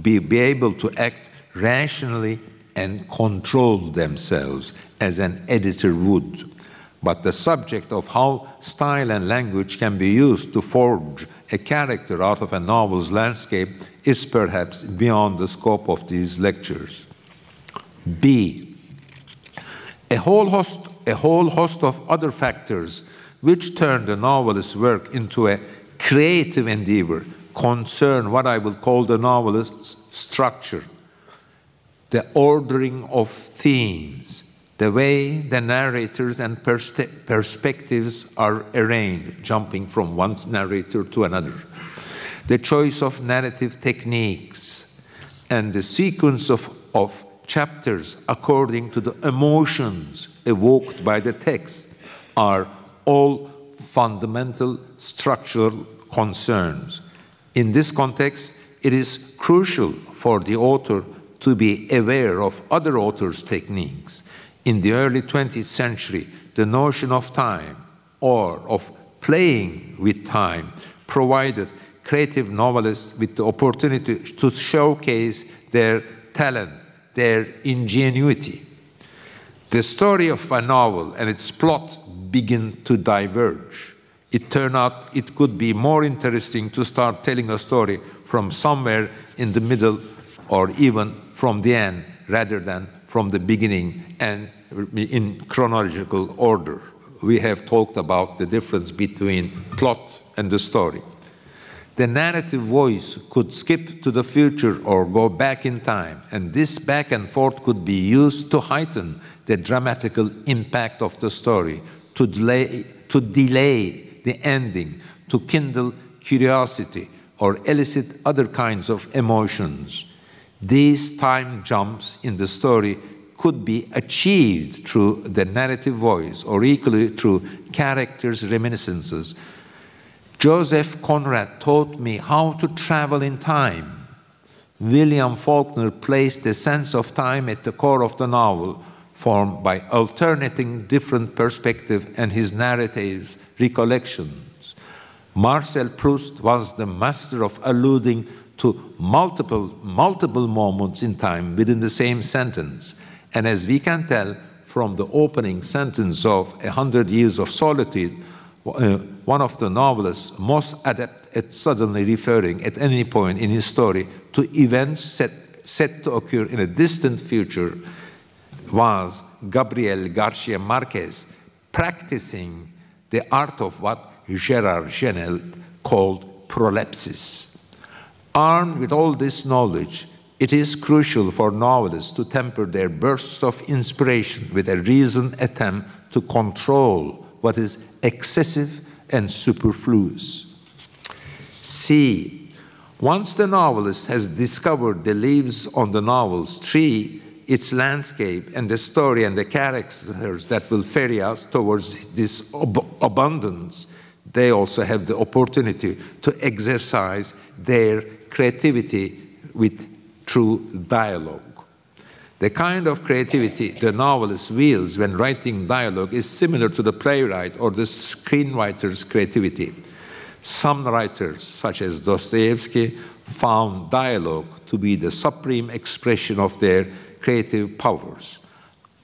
be, be able to act rationally and control themselves as an editor would. But the subject of how style and language can be used to forge a character out of a novel's landscape is perhaps beyond the scope of these lectures. B. A whole host a whole host of other factors which turn the novelist's work into a creative endeavor concern what I will call the novelist's structure, the ordering of themes, the way the narrators and pers perspectives are arranged, jumping from one narrator to another, the choice of narrative techniques, and the sequence of, of chapters according to the emotions evoked by the text are all fundamental structural concerns. In this context, it is crucial for the author to be aware of other authors' techniques. In the early 20th century, the notion of time or of playing with time provided creative novelists with the opportunity to showcase their talent, their ingenuity. The story of a novel and its plot begin to diverge. It turned out it could be more interesting to start telling a story from somewhere in the middle or even from the end rather than from the beginning and in chronological order. We have talked about the difference between plot and the story. The narrative voice could skip to the future or go back in time, and this back and forth could be used to heighten the dramatical impact of the story, to delay, to delay the ending, to kindle curiosity, or elicit other kinds of emotions. These time jumps in the story could be achieved through the narrative voice or equally through characters' reminiscences. Joseph Conrad taught me how to travel in time. William Faulkner placed the sense of time at the core of the novel, formed by alternating different perspectives and his narrative's recollections. Marcel Proust was the master of alluding to multiple, multiple moments in time within the same sentence. And as we can tell from the opening sentence of A Hundred Years of Solitude, uh, one of the novelists most adept at suddenly referring at any point in his story to events set set to occur in a distant future was Gabriel Garcia Marquez practicing the art of what Gerard Genette called prolepsis. Armed with all this knowledge, it is crucial for novelists to temper their bursts of inspiration with a reasoned attempt to control what is excessive and superfluous. C. Once the novelist has discovered the leaves on the novel's tree, its landscape, and the story and the characters that will ferry us towards this ab- abundance, they also have the opportunity to exercise their creativity with true dialogue. The kind of creativity the novelist wields when writing dialogue is similar to the playwright or the screenwriter's creativity. Some writers, such as Dostoevsky, found dialogue to be the supreme expression of their creative powers.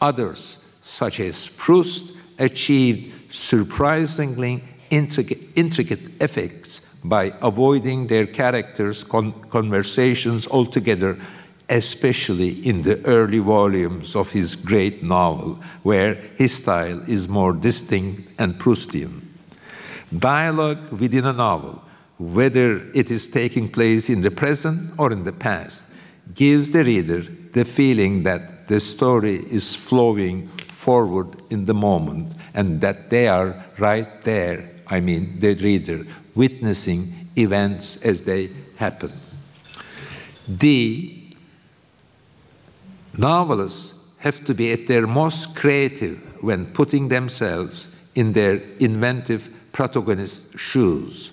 Others, such as Proust, achieved surprisingly intricate, effects by avoiding their characters' con- conversations altogether, especially in the early volumes of his great novel, where his style is more distinct and Proustian. Dialogue within a novel, whether it is taking place in the present or in the past, gives the reader the feeling that the story is flowing forward in the moment and that they are right there, I mean, the reader, witnessing events as they happen. D. Novelists have to be at their most creative when putting themselves in their inventive protagonist's shoes.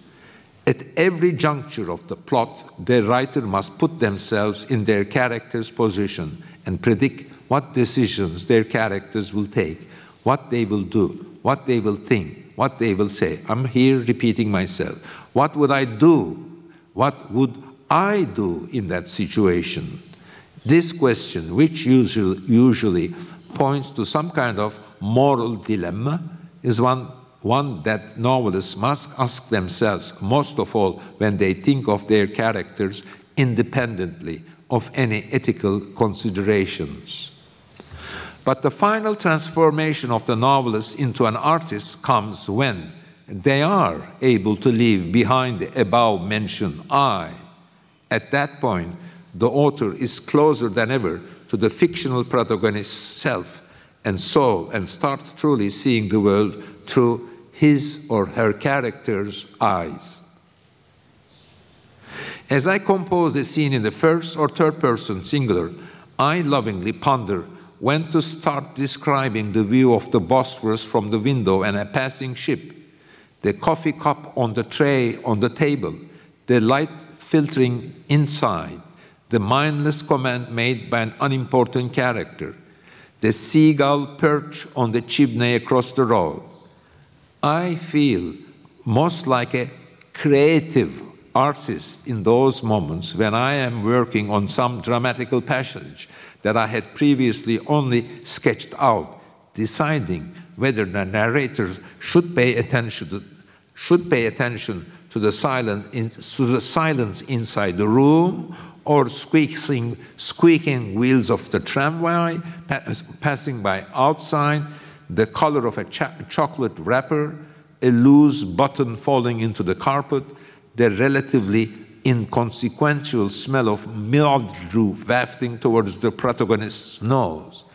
At every juncture of the plot, the writer must put themselves in their character's position and predict what decisions their characters will take, what they will do, what they will think, what they will say. I'm here repeating myself. What would I do? What would I do in that situation? This question, which usually, points to some kind of moral dilemma, is one one that novelists must ask themselves, most of all when they think of their characters independently of any ethical considerations. But the final transformation of the novelist into an artist comes when they are able to leave behind the above mentioned I. At that point, the author is closer than ever to the fictional protagonist's self and soul and starts truly seeing the world through his or her character's eyes. As I compose a scene in the first or third person singular, I lovingly ponder when to start describing the view of the Bosphorus from the window and a passing ship, the coffee cup on the tray on the table, the light filtering inside, the mindless comment made by an unimportant character, the seagull perch on the chimney across the road, I feel most like a creative artist in those moments when I am working on some dramatical passage that I had previously only sketched out, deciding whether the narrator should pay attention to, should pay attention to the, to the silence inside the room or squeaking, squeaking wheels of the tramway passing by outside the color of a chocolate wrapper, a loose button falling into the carpet, the relatively inconsequential smell of mildew wafting towards the protagonist's nose.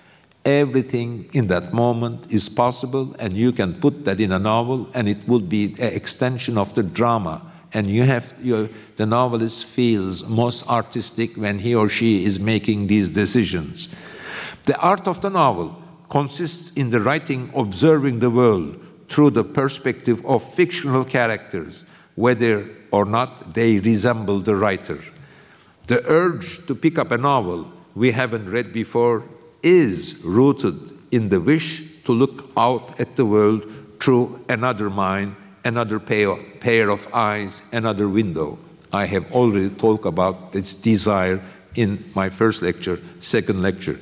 Everything in that moment is possible, and you can put that in a novel, and it will be an extension of the drama. And you have your, the novelist feels most artistic when he or she is making these decisions. The art of the novel consists in the writing observing the world through the perspective of fictional characters, whether or not they resemble the writer. The urge to pick up a novel we haven't read before is rooted in the wish to look out at the world through another mind, another pair of eyes, another window. I have already talked about this desire in my first lecture, second lecture.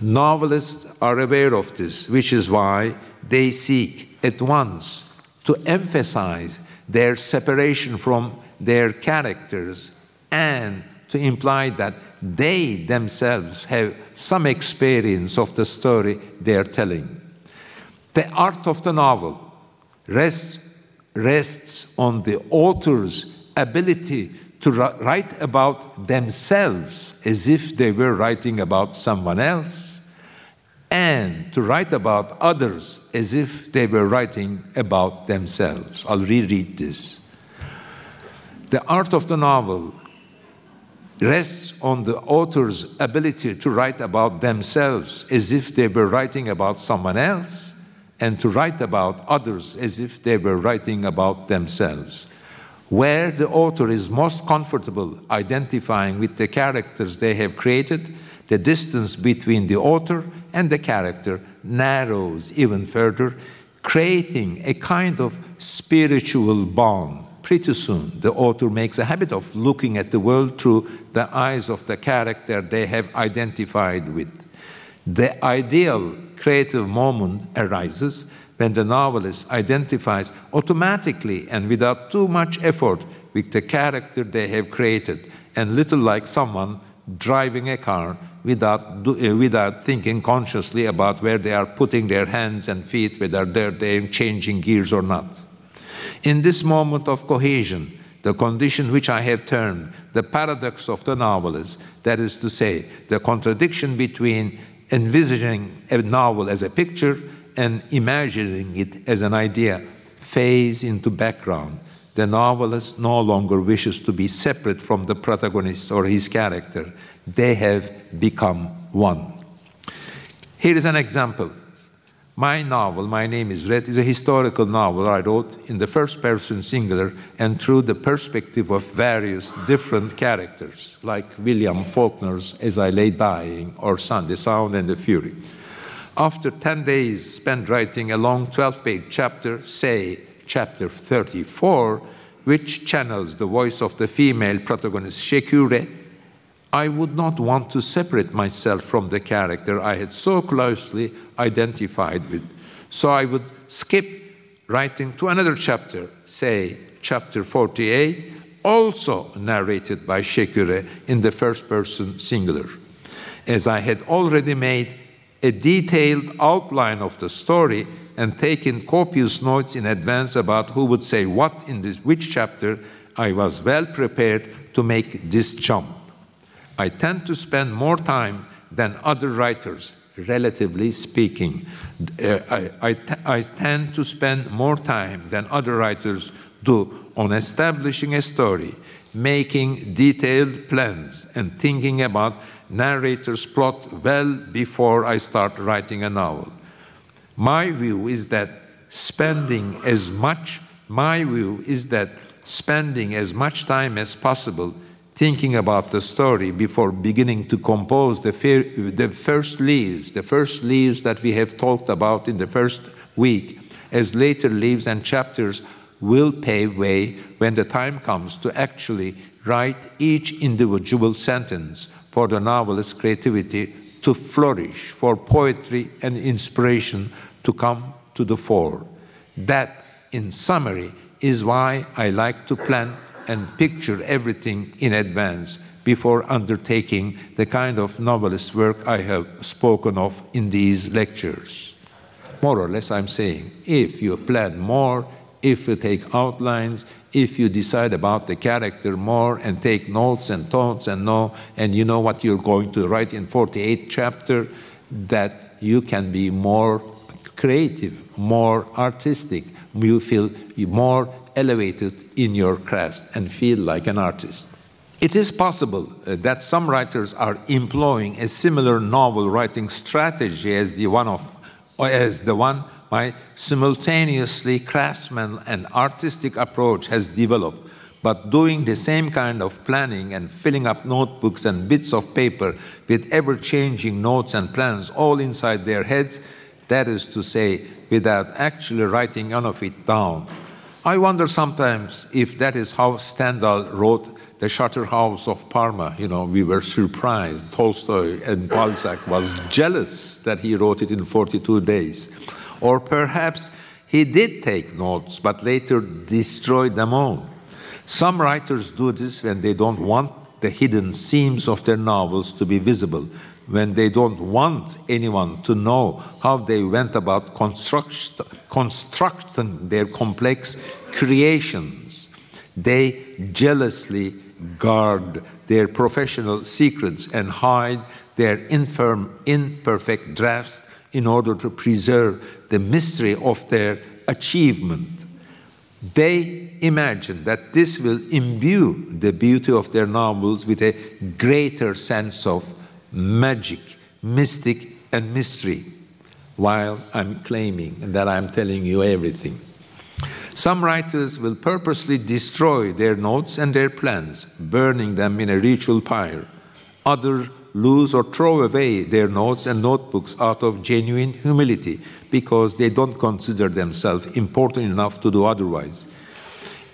Novelists are aware of this, which is why they seek at once to emphasize their separation from their characters and to imply that they themselves have some experience of the story they are telling. The art of the novel rests, rests on the author's ability to write about themselves as if they were writing about someone else, and to write about others as if they were writing about themselves. I'll reread this. The art of the novel rests on the author's ability to write about themselves as if they were writing about someone else, and to write about others as if they were writing about themselves. Where the author is most comfortable identifying with the characters they have created, the distance between the author and the character narrows even further, creating a kind of spiritual bond pretty soon the author makes a habit of looking at the world through the eyes of the character they have identified with. The ideal creative moment arises when the novelist identifies automatically and without too much effort with the character they have created, and little like someone driving a car without, uh, without thinking consciously about where they are putting their hands and feet, whether they're, they're changing gears or not. In this moment of cohesion, the condition which I have termed the paradox of the novelist, that is to say, the contradiction between envisaging a novel as a picture and imagining it as an idea, fades into background. The novelist no longer wishes to be separate from the protagonist or his character. They have become one. Here is an example. My novel, My Name is Red, is a historical novel I wrote in the first person singular and through the perspective of various different characters, like William Faulkner's As I Lay Dying or Sun, The Sound and the Fury. After 10 days spent writing a long 12 page chapter, say chapter 34, which channels the voice of the female protagonist Shekure, I would not want to separate myself from the character I had so closely identified with. So I would skip writing to another chapter, say chapter 48, also narrated by Shekure in the first person singular. As I had already made a detailed outline of the story and taken copious notes in advance about who would say what in this which chapter, I was well prepared to make this jump. I tend to spend more time than other writers, relatively speaking. Uh, I, I, I tend to spend more time than other writers do on establishing a story, making detailed plans, and thinking about narrator's plot well before I start writing a novel. My view is that spending as much, my view is that spending as much time as possible thinking about the story before beginning to compose the, the first leaves, the first leaves that we have talked about in the first week, as later leaves and chapters will pave way when the time comes to actually write each individual sentence for the novelist's creativity to flourish, for poetry and inspiration to come to the fore. That, in summary, is why I like to plan and picture everything in advance before undertaking the kind of novelist work I have spoken of in these lectures. More or less, I'm saying if you plan more, if you take outlines, if you decide about the character more and take notes and thoughts and know, and you know what you're going to write in 48 chapter, that you can be more creative, more artistic, you feel more elevated in your craft and feel like an artist. It is possible uh, that some writers are employing a similar novel writing strategy as the one of as the one my simultaneously craftsman and artistic approach has developed, but doing the same kind of planning and filling up notebooks and bits of paper with ever changing notes and plans all inside their heads, that is to say, without actually writing any of it down. I wonder sometimes if that is how Stendhal wrote The Charterhouse of Parma. You know, we were surprised. Tolstoy and Balzac was jealous that he wrote it in 42 days. Or perhaps he did take notes, but later destroyed them all. Some writers do this when they don't want the hidden seams of their novels to be visible, when they don't want anyone to know how they went about construct, constructing their complex creations, they jealously guard their professional secrets and hide their infirm, imperfect drafts in order to preserve the mystery of their achievement. They imagine that this will imbue the beauty of their novels with a greater sense of magic, mystic, and mystery, while I'm claiming that I'm telling you everything. Some writers will purposely destroy their notes and their plans, burning them in a ritual pyre. Others lose or throw away their notes and notebooks out of genuine humility because they don't consider themselves important enough to do otherwise.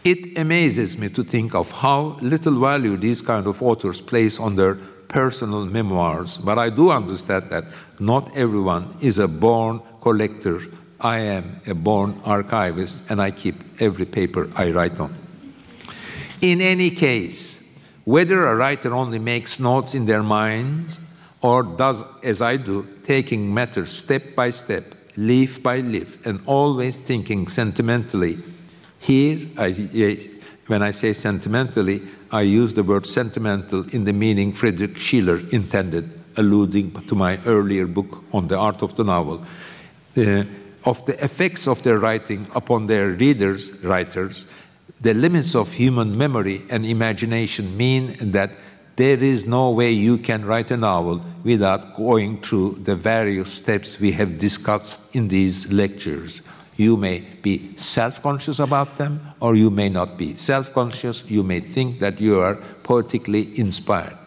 It amazes me to think of how little value these kind of authors place on their personal memoirs, but I do understand that not everyone is a born collector. I am a born archivist and I keep every paper I write on. In any case, whether a writer only makes notes in their minds or does as I do, taking matters step by step, leaf by leaf, and always thinking sentimentally. Here, I, when I say sentimentally, I use the word sentimental in the meaning Friedrich Schiller intended, alluding to my earlier book on the art of the novel, uh, of the effects of their writing upon their readers, writers, the limits of human memory and imagination mean that there is no way you can write a novel without going through the various steps we have discussed in these lectures. You may be self conscious about them, or you may not be self conscious. You may think that you are poetically inspired.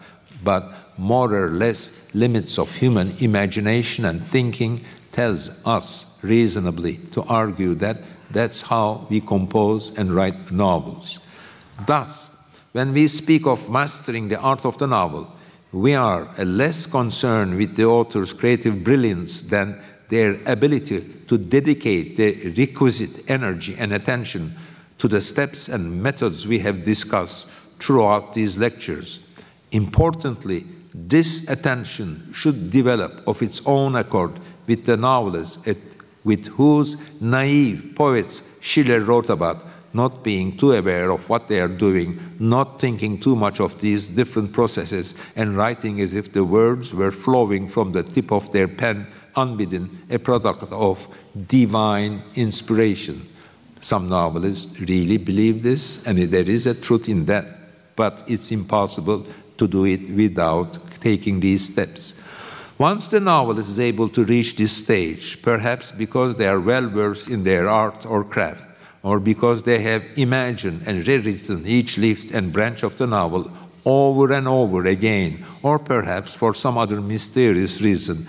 But more or less, limits of human imagination and thinking tells us reasonably to argue that that's how we compose and write novels. Thus, when we speak of mastering the art of the novel, we are less concerned with the author's creative brilliance than their ability to dedicate the requisite energy and attention to the steps and methods we have discussed throughout these lectures. Importantly, this attention should develop of its own accord with the novelist with whose naive poets Schiller wrote about, not being too aware of what they are doing, not thinking too much of these different processes, and writing as if the words were flowing from the tip of their pen, unbidden, a product of divine inspiration. Some novelists really believe this, and there is a truth in that, but it's impossible to do it without taking these steps. Once the novelist is able to reach this stage, perhaps because they are well versed in their art or craft, or because they have imagined and rewritten each leaf and branch of the novel over and over again, or perhaps for some other mysterious reason,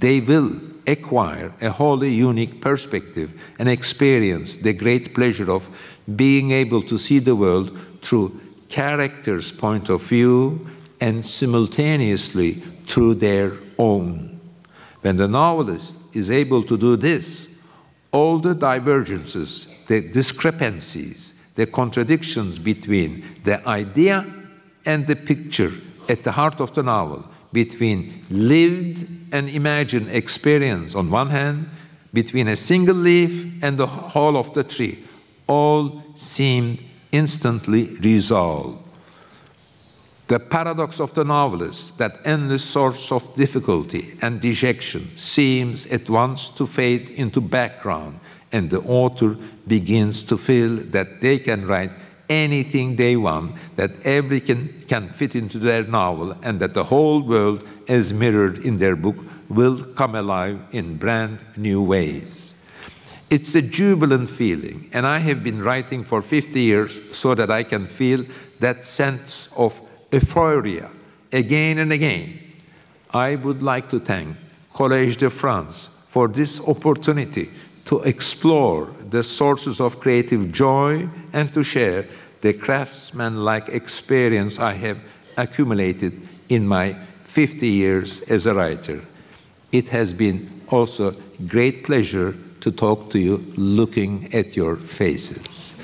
they will acquire a wholly unique perspective and experience the great pleasure of being able to see the world through characters' point of view and simultaneously through their own. When the novelist is able to do this, all the divergences, the discrepancies, the contradictions between the idea and the picture at the heart of the novel, between lived and imagined experience on one hand, between a single leaf and the whole of the tree, all seemed instantly resolved. The paradox of the novelist, that endless source of difficulty and dejection, seems at once to fade into background, and the author begins to feel that they can write anything they want, that every can, can fit into their novel, and that the whole world, as mirrored in their book, will come alive in brand new ways. It's a jubilant feeling, and I have been writing for 50 years so that I can feel that sense of euphoria again and again. I would like to thank Collège de France for this opportunity to explore the sources of creative joy and to share the craftsman-like experience I have accumulated in my 50 years as a writer. It has been also great pleasure to talk to you looking at your faces.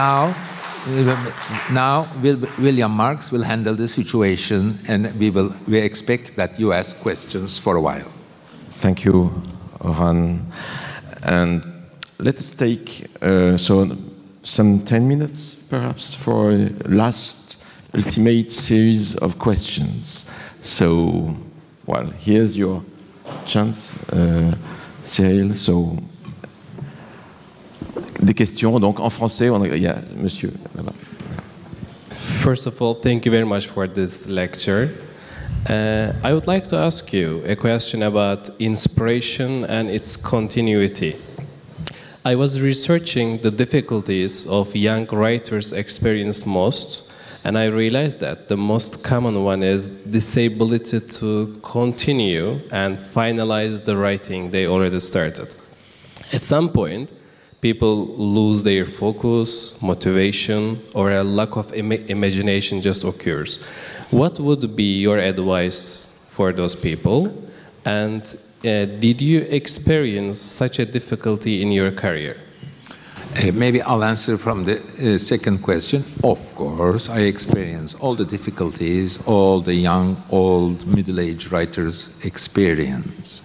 Now, now William Marx will handle the situation, and we will we expect that you ask questions for a while. Thank you, Orhan. And let us take uh, so some 10 minutes perhaps for last ultimate series of questions. So, well, here's your chance, uh, Cyril. So, des questions. Donc, en français, il y a monsieur là-bas. First of all, thank you very much for this lecture. Uh, I would like to ask you a question about inspiration and its continuity. I was researching the difficulties of young writers experience most, and I realized that the most common one is disability to continue and finalize the writing they already started. At some point, people lose their focus, motivation, or a lack of Im imagination just occurs. What would be your advice for those people? And uh, did you experience such a difficulty in your career? Uh, maybe I'll answer from the uh, second question. Of course, I experience all the difficulties all the young, old, middle aged writers experience.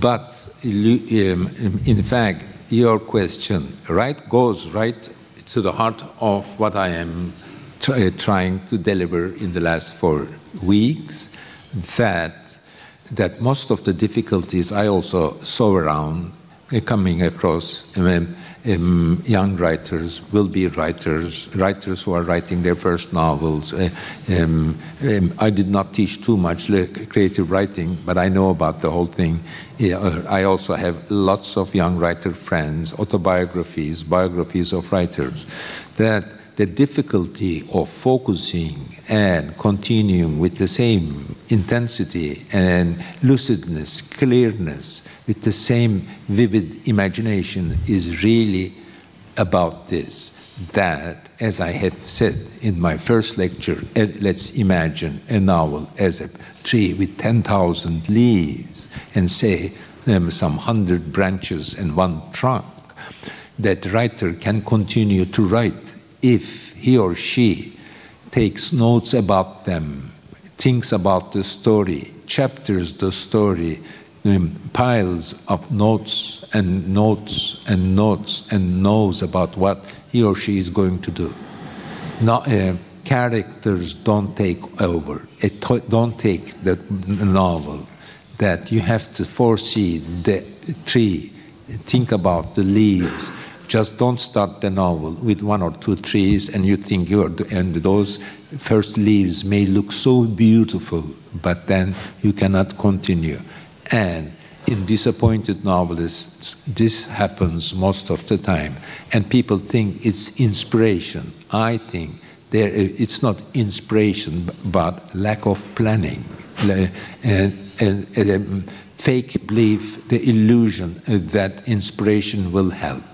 But um, in fact, your question right goes right to the heart of what I am try, trying to deliver in the last four weeks. That that most of the difficulties I also saw around uh, coming across um, young writers will be writers, writers who are writing their first novels. Uh, um, um I did not teach too much creative writing, but I know about the whole thing. Uh, I also have lots of young writer friends, autobiographies, biographies of writers that the difficulty of focusing and continuing with the same intensity and lucidness, clearness, with the same vivid imagination is really about this. That, as I have said in my first lecture, eh, let's imagine a novel as a tree with 10,000 leaves and say um, some hundred branches and one trunk. That writer can continue to write if he or she takes notes about them, thinks about the story, chapters the story, um, piles of notes and notes and notes and knows about what he or she is going to do. Not, uh, characters don't take over, it don't take the novel. That you have to foresee the tree, think about the leaves, just don't start the novel with one or two trees and you think you're, and those first leaves may look so beautiful, but then you cannot continue. And in disappointed novelists, this happens most of the time. And people think it's inspiration. I think there, it's not inspiration, but lack of planning. And, and, and um, fake belief, the illusion that inspiration will help.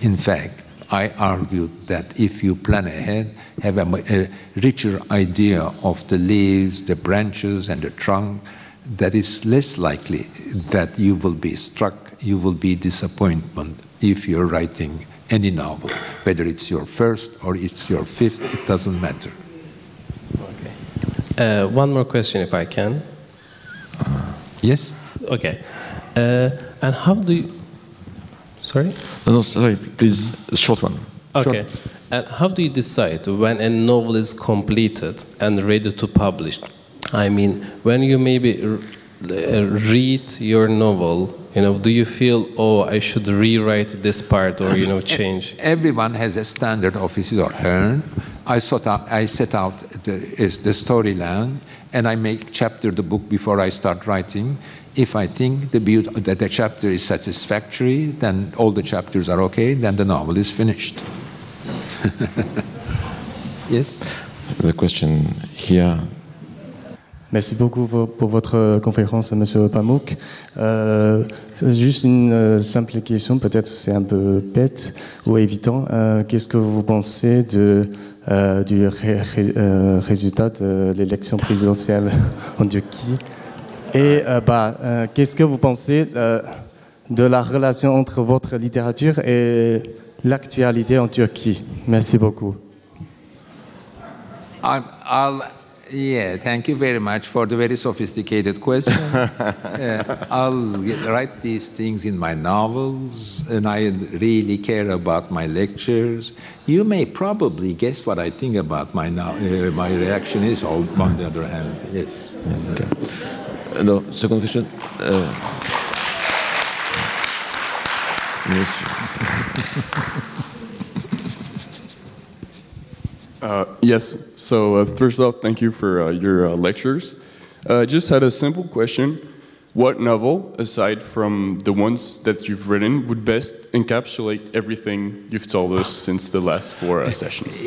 In fact, I argued that if you plan ahead, have a, a, richer idea of the leaves, the branches, and the trunk, that is less likely that you will be struck, you will be disappointed if you're writing any novel, whether it's your first or it's your fifth, it doesn't matter. Okay. Uh, one more question, if I can. Yes. Okay. Uh, and how do you, Sorry? No, no, sorry, please, a short one. Okay. Short. And how do you decide when a novel is completed and ready to publish? I mean, when you maybe uh, read your novel, you know, do you feel, oh, I should rewrite this part or, you know, change? Everyone has a standard of his or her. I, set out, I set out the, the storyline and I make chapter the book before I start writing if I think the beauty, that the chapter is satisfactory, then all the chapters are okay, then the novel is finished. yes? The question here. Merci beaucoup pour votre conférence, Monsieur Pamouk. Euh, juste une euh, simple question, peut-être c'est un peu bête ou évitant. Euh, Qu'est-ce que vous pensez de, euh, du ré, ré, euh, résultat de l'élection présidentielle? En Turquie et euh, bah, euh, qu'est-ce que vous pensez euh, de la relation entre votre littérature et l'actualité en Turquie? Merci beaucoup. I'll, I'll, yeah, thank you very much for the very sophisticated question. uh, I'll write these things in my novels, and I really care about my lectures. You may probably guess what I think about my no- uh, my reaction is. On on the other hand, yes. Alors, second question. Euh. Uh, yes. So uh, first off, thank you for uh, your uh, lectures. Uh, I just had a simple question. What novel, aside from the ones that you've written, would best encapsulate everything you've told us since the last four uh, sessions?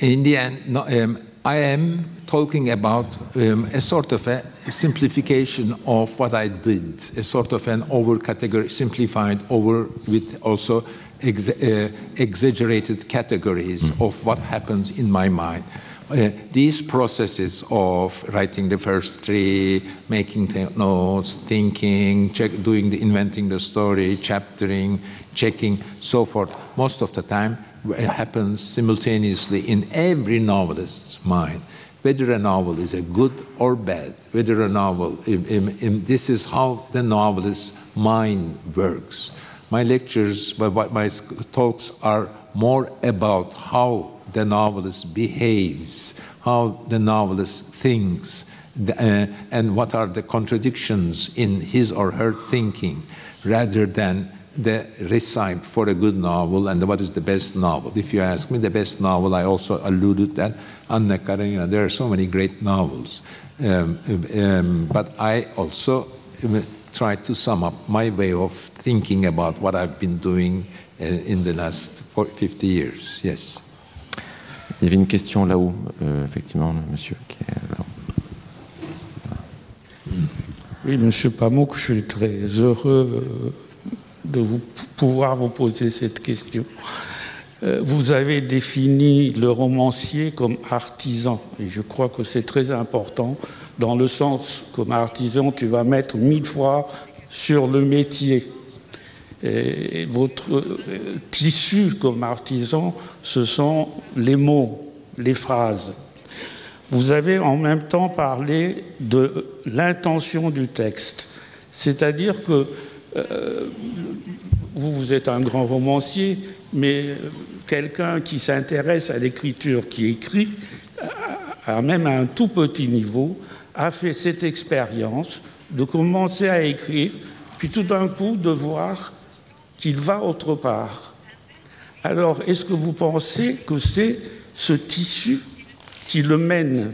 In the end, no, um, I am talking about um, a sort of a simplification of what I did, a sort of an over category, simplified over with also ex- uh, exaggerated categories of what happens in my mind. Uh, these processes of writing the first three, making the notes, thinking, check, doing the inventing the story, chaptering, checking, so forth, most of the time happens simultaneously in every novelist's mind. Whether a novel is a good or bad, whether a novel, this is how the novelist's mind works. My lectures, my talks are more about how the novelist behaves, how the novelist thinks, uh, and what are the contradictions in his or her thinking, rather than the recipe for a good novel and what is the best novel. If you ask me, the best novel, I also alluded that Anna Karenina. There are so many great novels, um, um, but I also um, try to sum up my way of thinking about what I've been doing uh, in the last 40, 50 years. Yes. Il y avait une question là-haut, euh, effectivement, monsieur qui est là-haut. Oui, Monsieur Pamuk, je suis très heureux euh, de vous pouvoir vous poser cette question. Euh, Vous avez défini le romancier comme artisan, et je crois que c'est très important, dans le sens comme artisan, tu vas mettre mille fois sur le métier. Votre euh, tissu comme artisan, ce sont les mots, les phrases. Vous avez en même temps parlé de l'intention du texte. C'est-à-dire que euh, vous, vous êtes un grand romancier, mais euh, quelqu'un qui s'intéresse à l'écriture, qui écrit, à même à un tout petit niveau, a fait cette expérience de commencer à écrire, puis tout d'un coup de voir qu'il va autre part. Alors, est-ce que vous pensez que c'est ce tissu qui le mène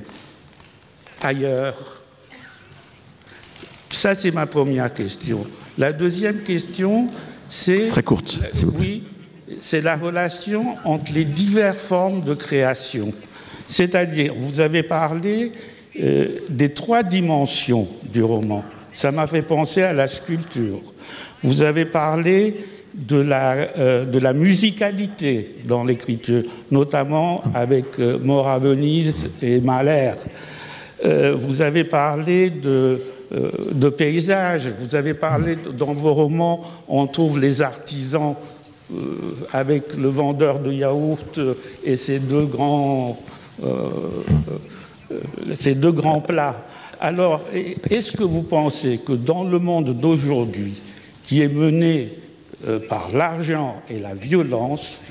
ailleurs? Ça, c'est ma première question. La deuxième question, c'est... Très courte, s'il vous plaît. Oui, c'est la relation entre les diverses formes de création. C'est-à-dire, vous avez parlé euh, des trois dimensions du roman. Ça m'a fait penser à la sculpture. Vous avez parlé de la, euh, de la musicalité dans l'écriture, notamment avec euh, Mort à Venise et Mahler. Euh, vous avez parlé de, euh, de paysages, vous avez parlé, dans vos romans, on trouve les artisans euh, avec le vendeur de yaourt euh, et ces deux grands, euh, euh, ces deux grands plats. Alors, est-ce que vous pensez que dans le monde d'aujourd'hui, qui est mené euh, par l'argent et la violence,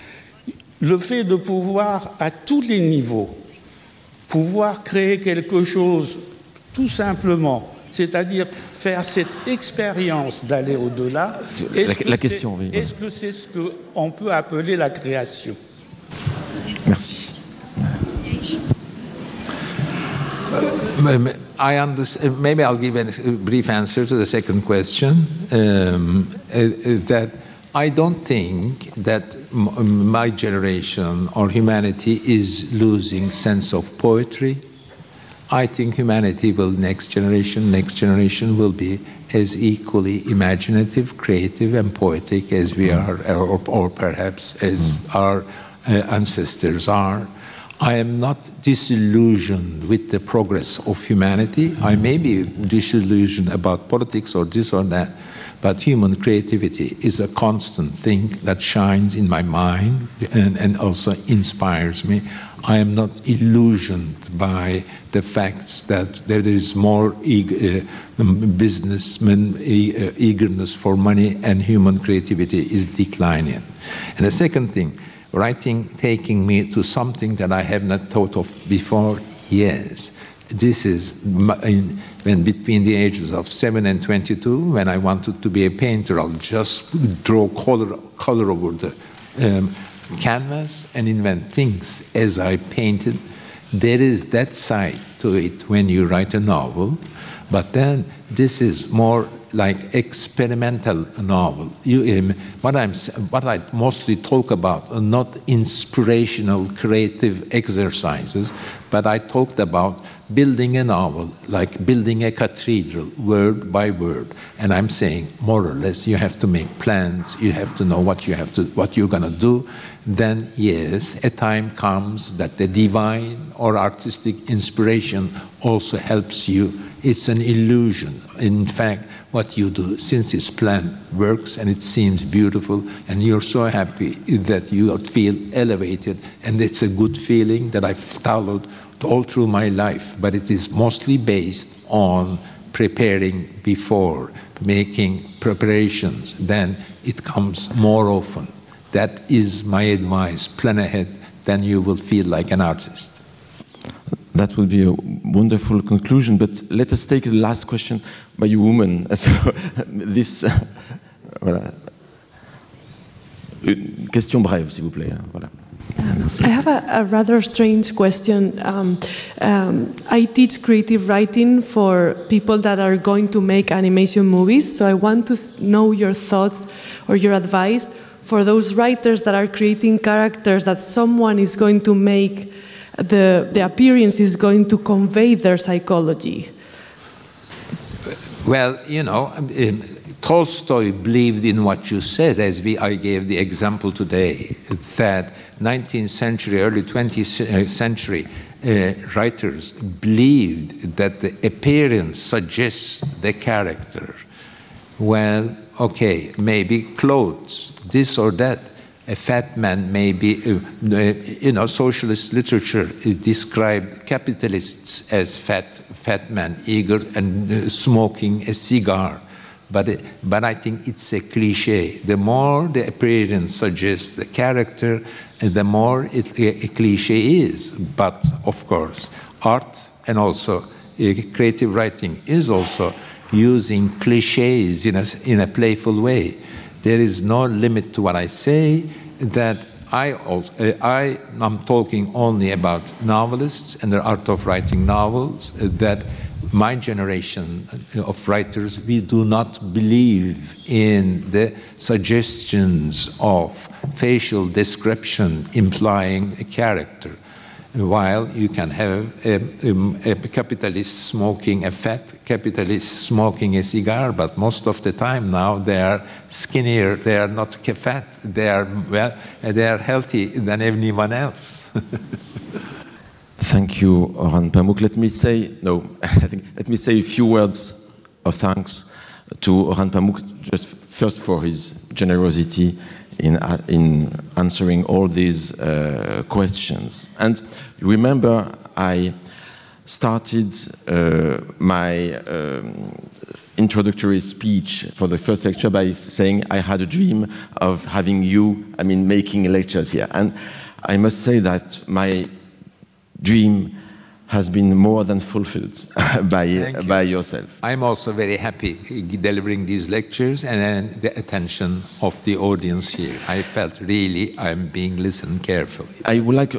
le fait de pouvoir, à tous les niveaux, pouvoir créer quelque chose tout simplement, c'est-à-dire faire cette expérience d'aller au-delà. La- que la c'est- question, oui, Est-ce que c'est ce qu'on peut appeler la création? Merci. Um, I understand. Maybe I'll give a brief answer to the second question. Um, uh, uh, that I don't think that m- my generation or humanity is losing sense of poetry. I think humanity will next generation, next generation will be as equally imaginative, creative, and poetic as we are, or, or perhaps as our uh, ancestors are. I am not disillusioned with the progress of humanity. I may be disillusioned about politics or this or that, But human creativity is a constant thing that shines in my mind and, and also inspires me. I am not illusioned by the facts that there is more eag- uh, businessman e- uh, eagerness for money and human creativity is declining. And the second thing, writing taking me to something that I have not thought of before. Yes, this is in, when between the ages of 7 and 22 when i wanted to be a painter i'll just draw color, color over the um, canvas and invent things as i painted there is that side to it when you write a novel but then this is more like experimental novel. You, um, what, I'm, what I mostly talk about are not inspirational creative exercises, but I talked about building a novel, like building a cathedral, word by word. And I'm saying, more or less, you have to make plans, you have to know what you have to, what you're going to do. Then, yes, a time comes that the divine or artistic inspiration also helps you. It's an illusion. In fact, what you do, since this plan works and it seems beautiful, and you're so happy that you feel elevated, and it's a good feeling that I've followed all through my life, but it is mostly based on preparing before, making preparations, then it comes more often. That is my advice. Plan ahead, then you will feel like an artist. That would be a wonderful conclusion, but let us take the last question by you woman. So, this, voilà. Une question brève, s'il vous plaît. Voilà. I have a, a rather strange question. Um, um, I teach creative writing for people that are going to make animation movies, so I want to know your thoughts or your advice for those writers that are creating characters that someone is going to make, the, the appearance is going to convey their psychology. Well, you know, um, Tolstoy believed in what you said, as we, I gave the example today, that 19th century, early 20th century uh, writers believed that the appearance suggests the character. Well, okay, maybe clothes, this or that. A fat man may be, uh, uh, you know, socialist literature described capitalists as fat, fat men, eager and uh, smoking a cigar. But, it, but I think it's a cliche. The more the appearance suggests the character, the more it, a, a cliche is. But of course, art and also uh, creative writing is also using cliches in a, in a playful way. There is no limit to what I say. That I, also, uh, I am talking only about novelists and the art of writing novels. Uh, that my generation of writers, we do not believe in the suggestions of facial description implying a character. While you can have a, a, a, capitalist smoking a fat capitalist smoking a cigar, but most of the time now they are skinnier, they are not fat, they are well, they are healthy than anyone else. Thank you, Orhan Pamuk. Let me say no. I think let me say a few words of thanks to Orhan Pamuk, just first for his generosity in uh, in answering all these uh, questions. And remember, I started uh, my um, introductory speech for the first lecture by saying I had a dream of having you, I mean, making lectures here. And I must say that my dream has been more than fulfilled by, you. by yourself. I'm also very happy delivering these lectures and the attention of the audience here. I felt really I'm being listened carefully. I would like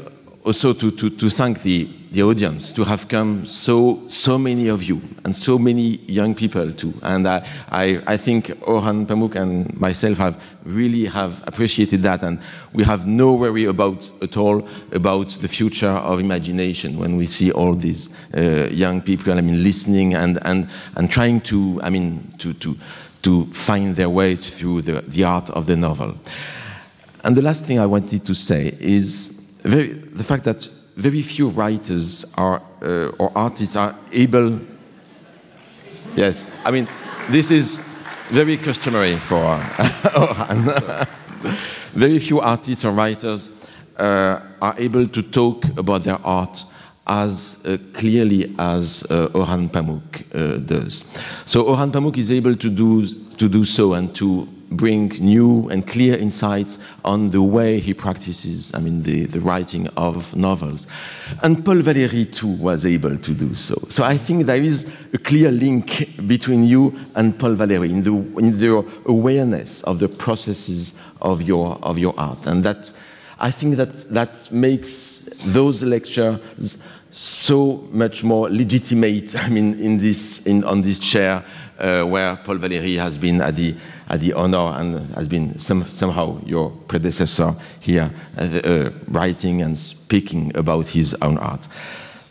also to, to, to thank the, the audience to have come so so many of you and so many young people too. And I, I, I think Orhan Pamuk and myself have really have appreciated that. And we have no worry about at all about the future of imagination when we see all these uh, young people I mean listening and, and, and trying to I mean to, to, to find their way through the, the art of the novel. And the last thing I wanted to say is very, the fact that very few writers are, uh, or artists are able. Yes, I mean, this is very customary for Orhan. very few artists or writers uh, are able to talk about their art as uh, clearly as uh, Orhan Pamuk uh, does. So Orhan Pamuk is able to do, to do so and to bring new and clear insights on the way he practices, I mean, the, the writing of novels. And Paul Valéry, too, was able to do so. So I think there is a clear link between you and Paul Valéry in the, in the awareness of the processes of your, of your art. And that, I think that, that makes those lectures so much more legitimate, I mean, in this, in, on this chair uh, where Paul Valéry has been at the, at the honor and has been some, somehow your predecessor here, uh, uh, writing and speaking about his own art.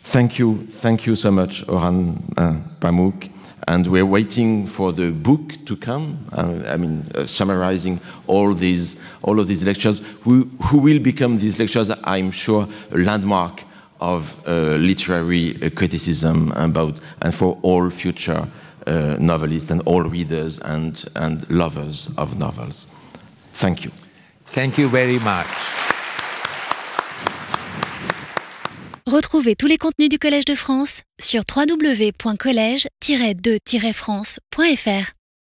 Thank you, thank you so much, Orhan uh, Pamuk. And we're waiting for the book to come. Uh, I mean, uh, summarizing all these, all of these lectures, who, who will become these lectures, I'm sure, a landmark of uh, literary uh, criticism about and for all future uh, novelists and all readers and, and lovers of novels. Thank you. Thank you very much. Retrouvez tous les contenus du Collège de France sur www.colège-2-france.fr.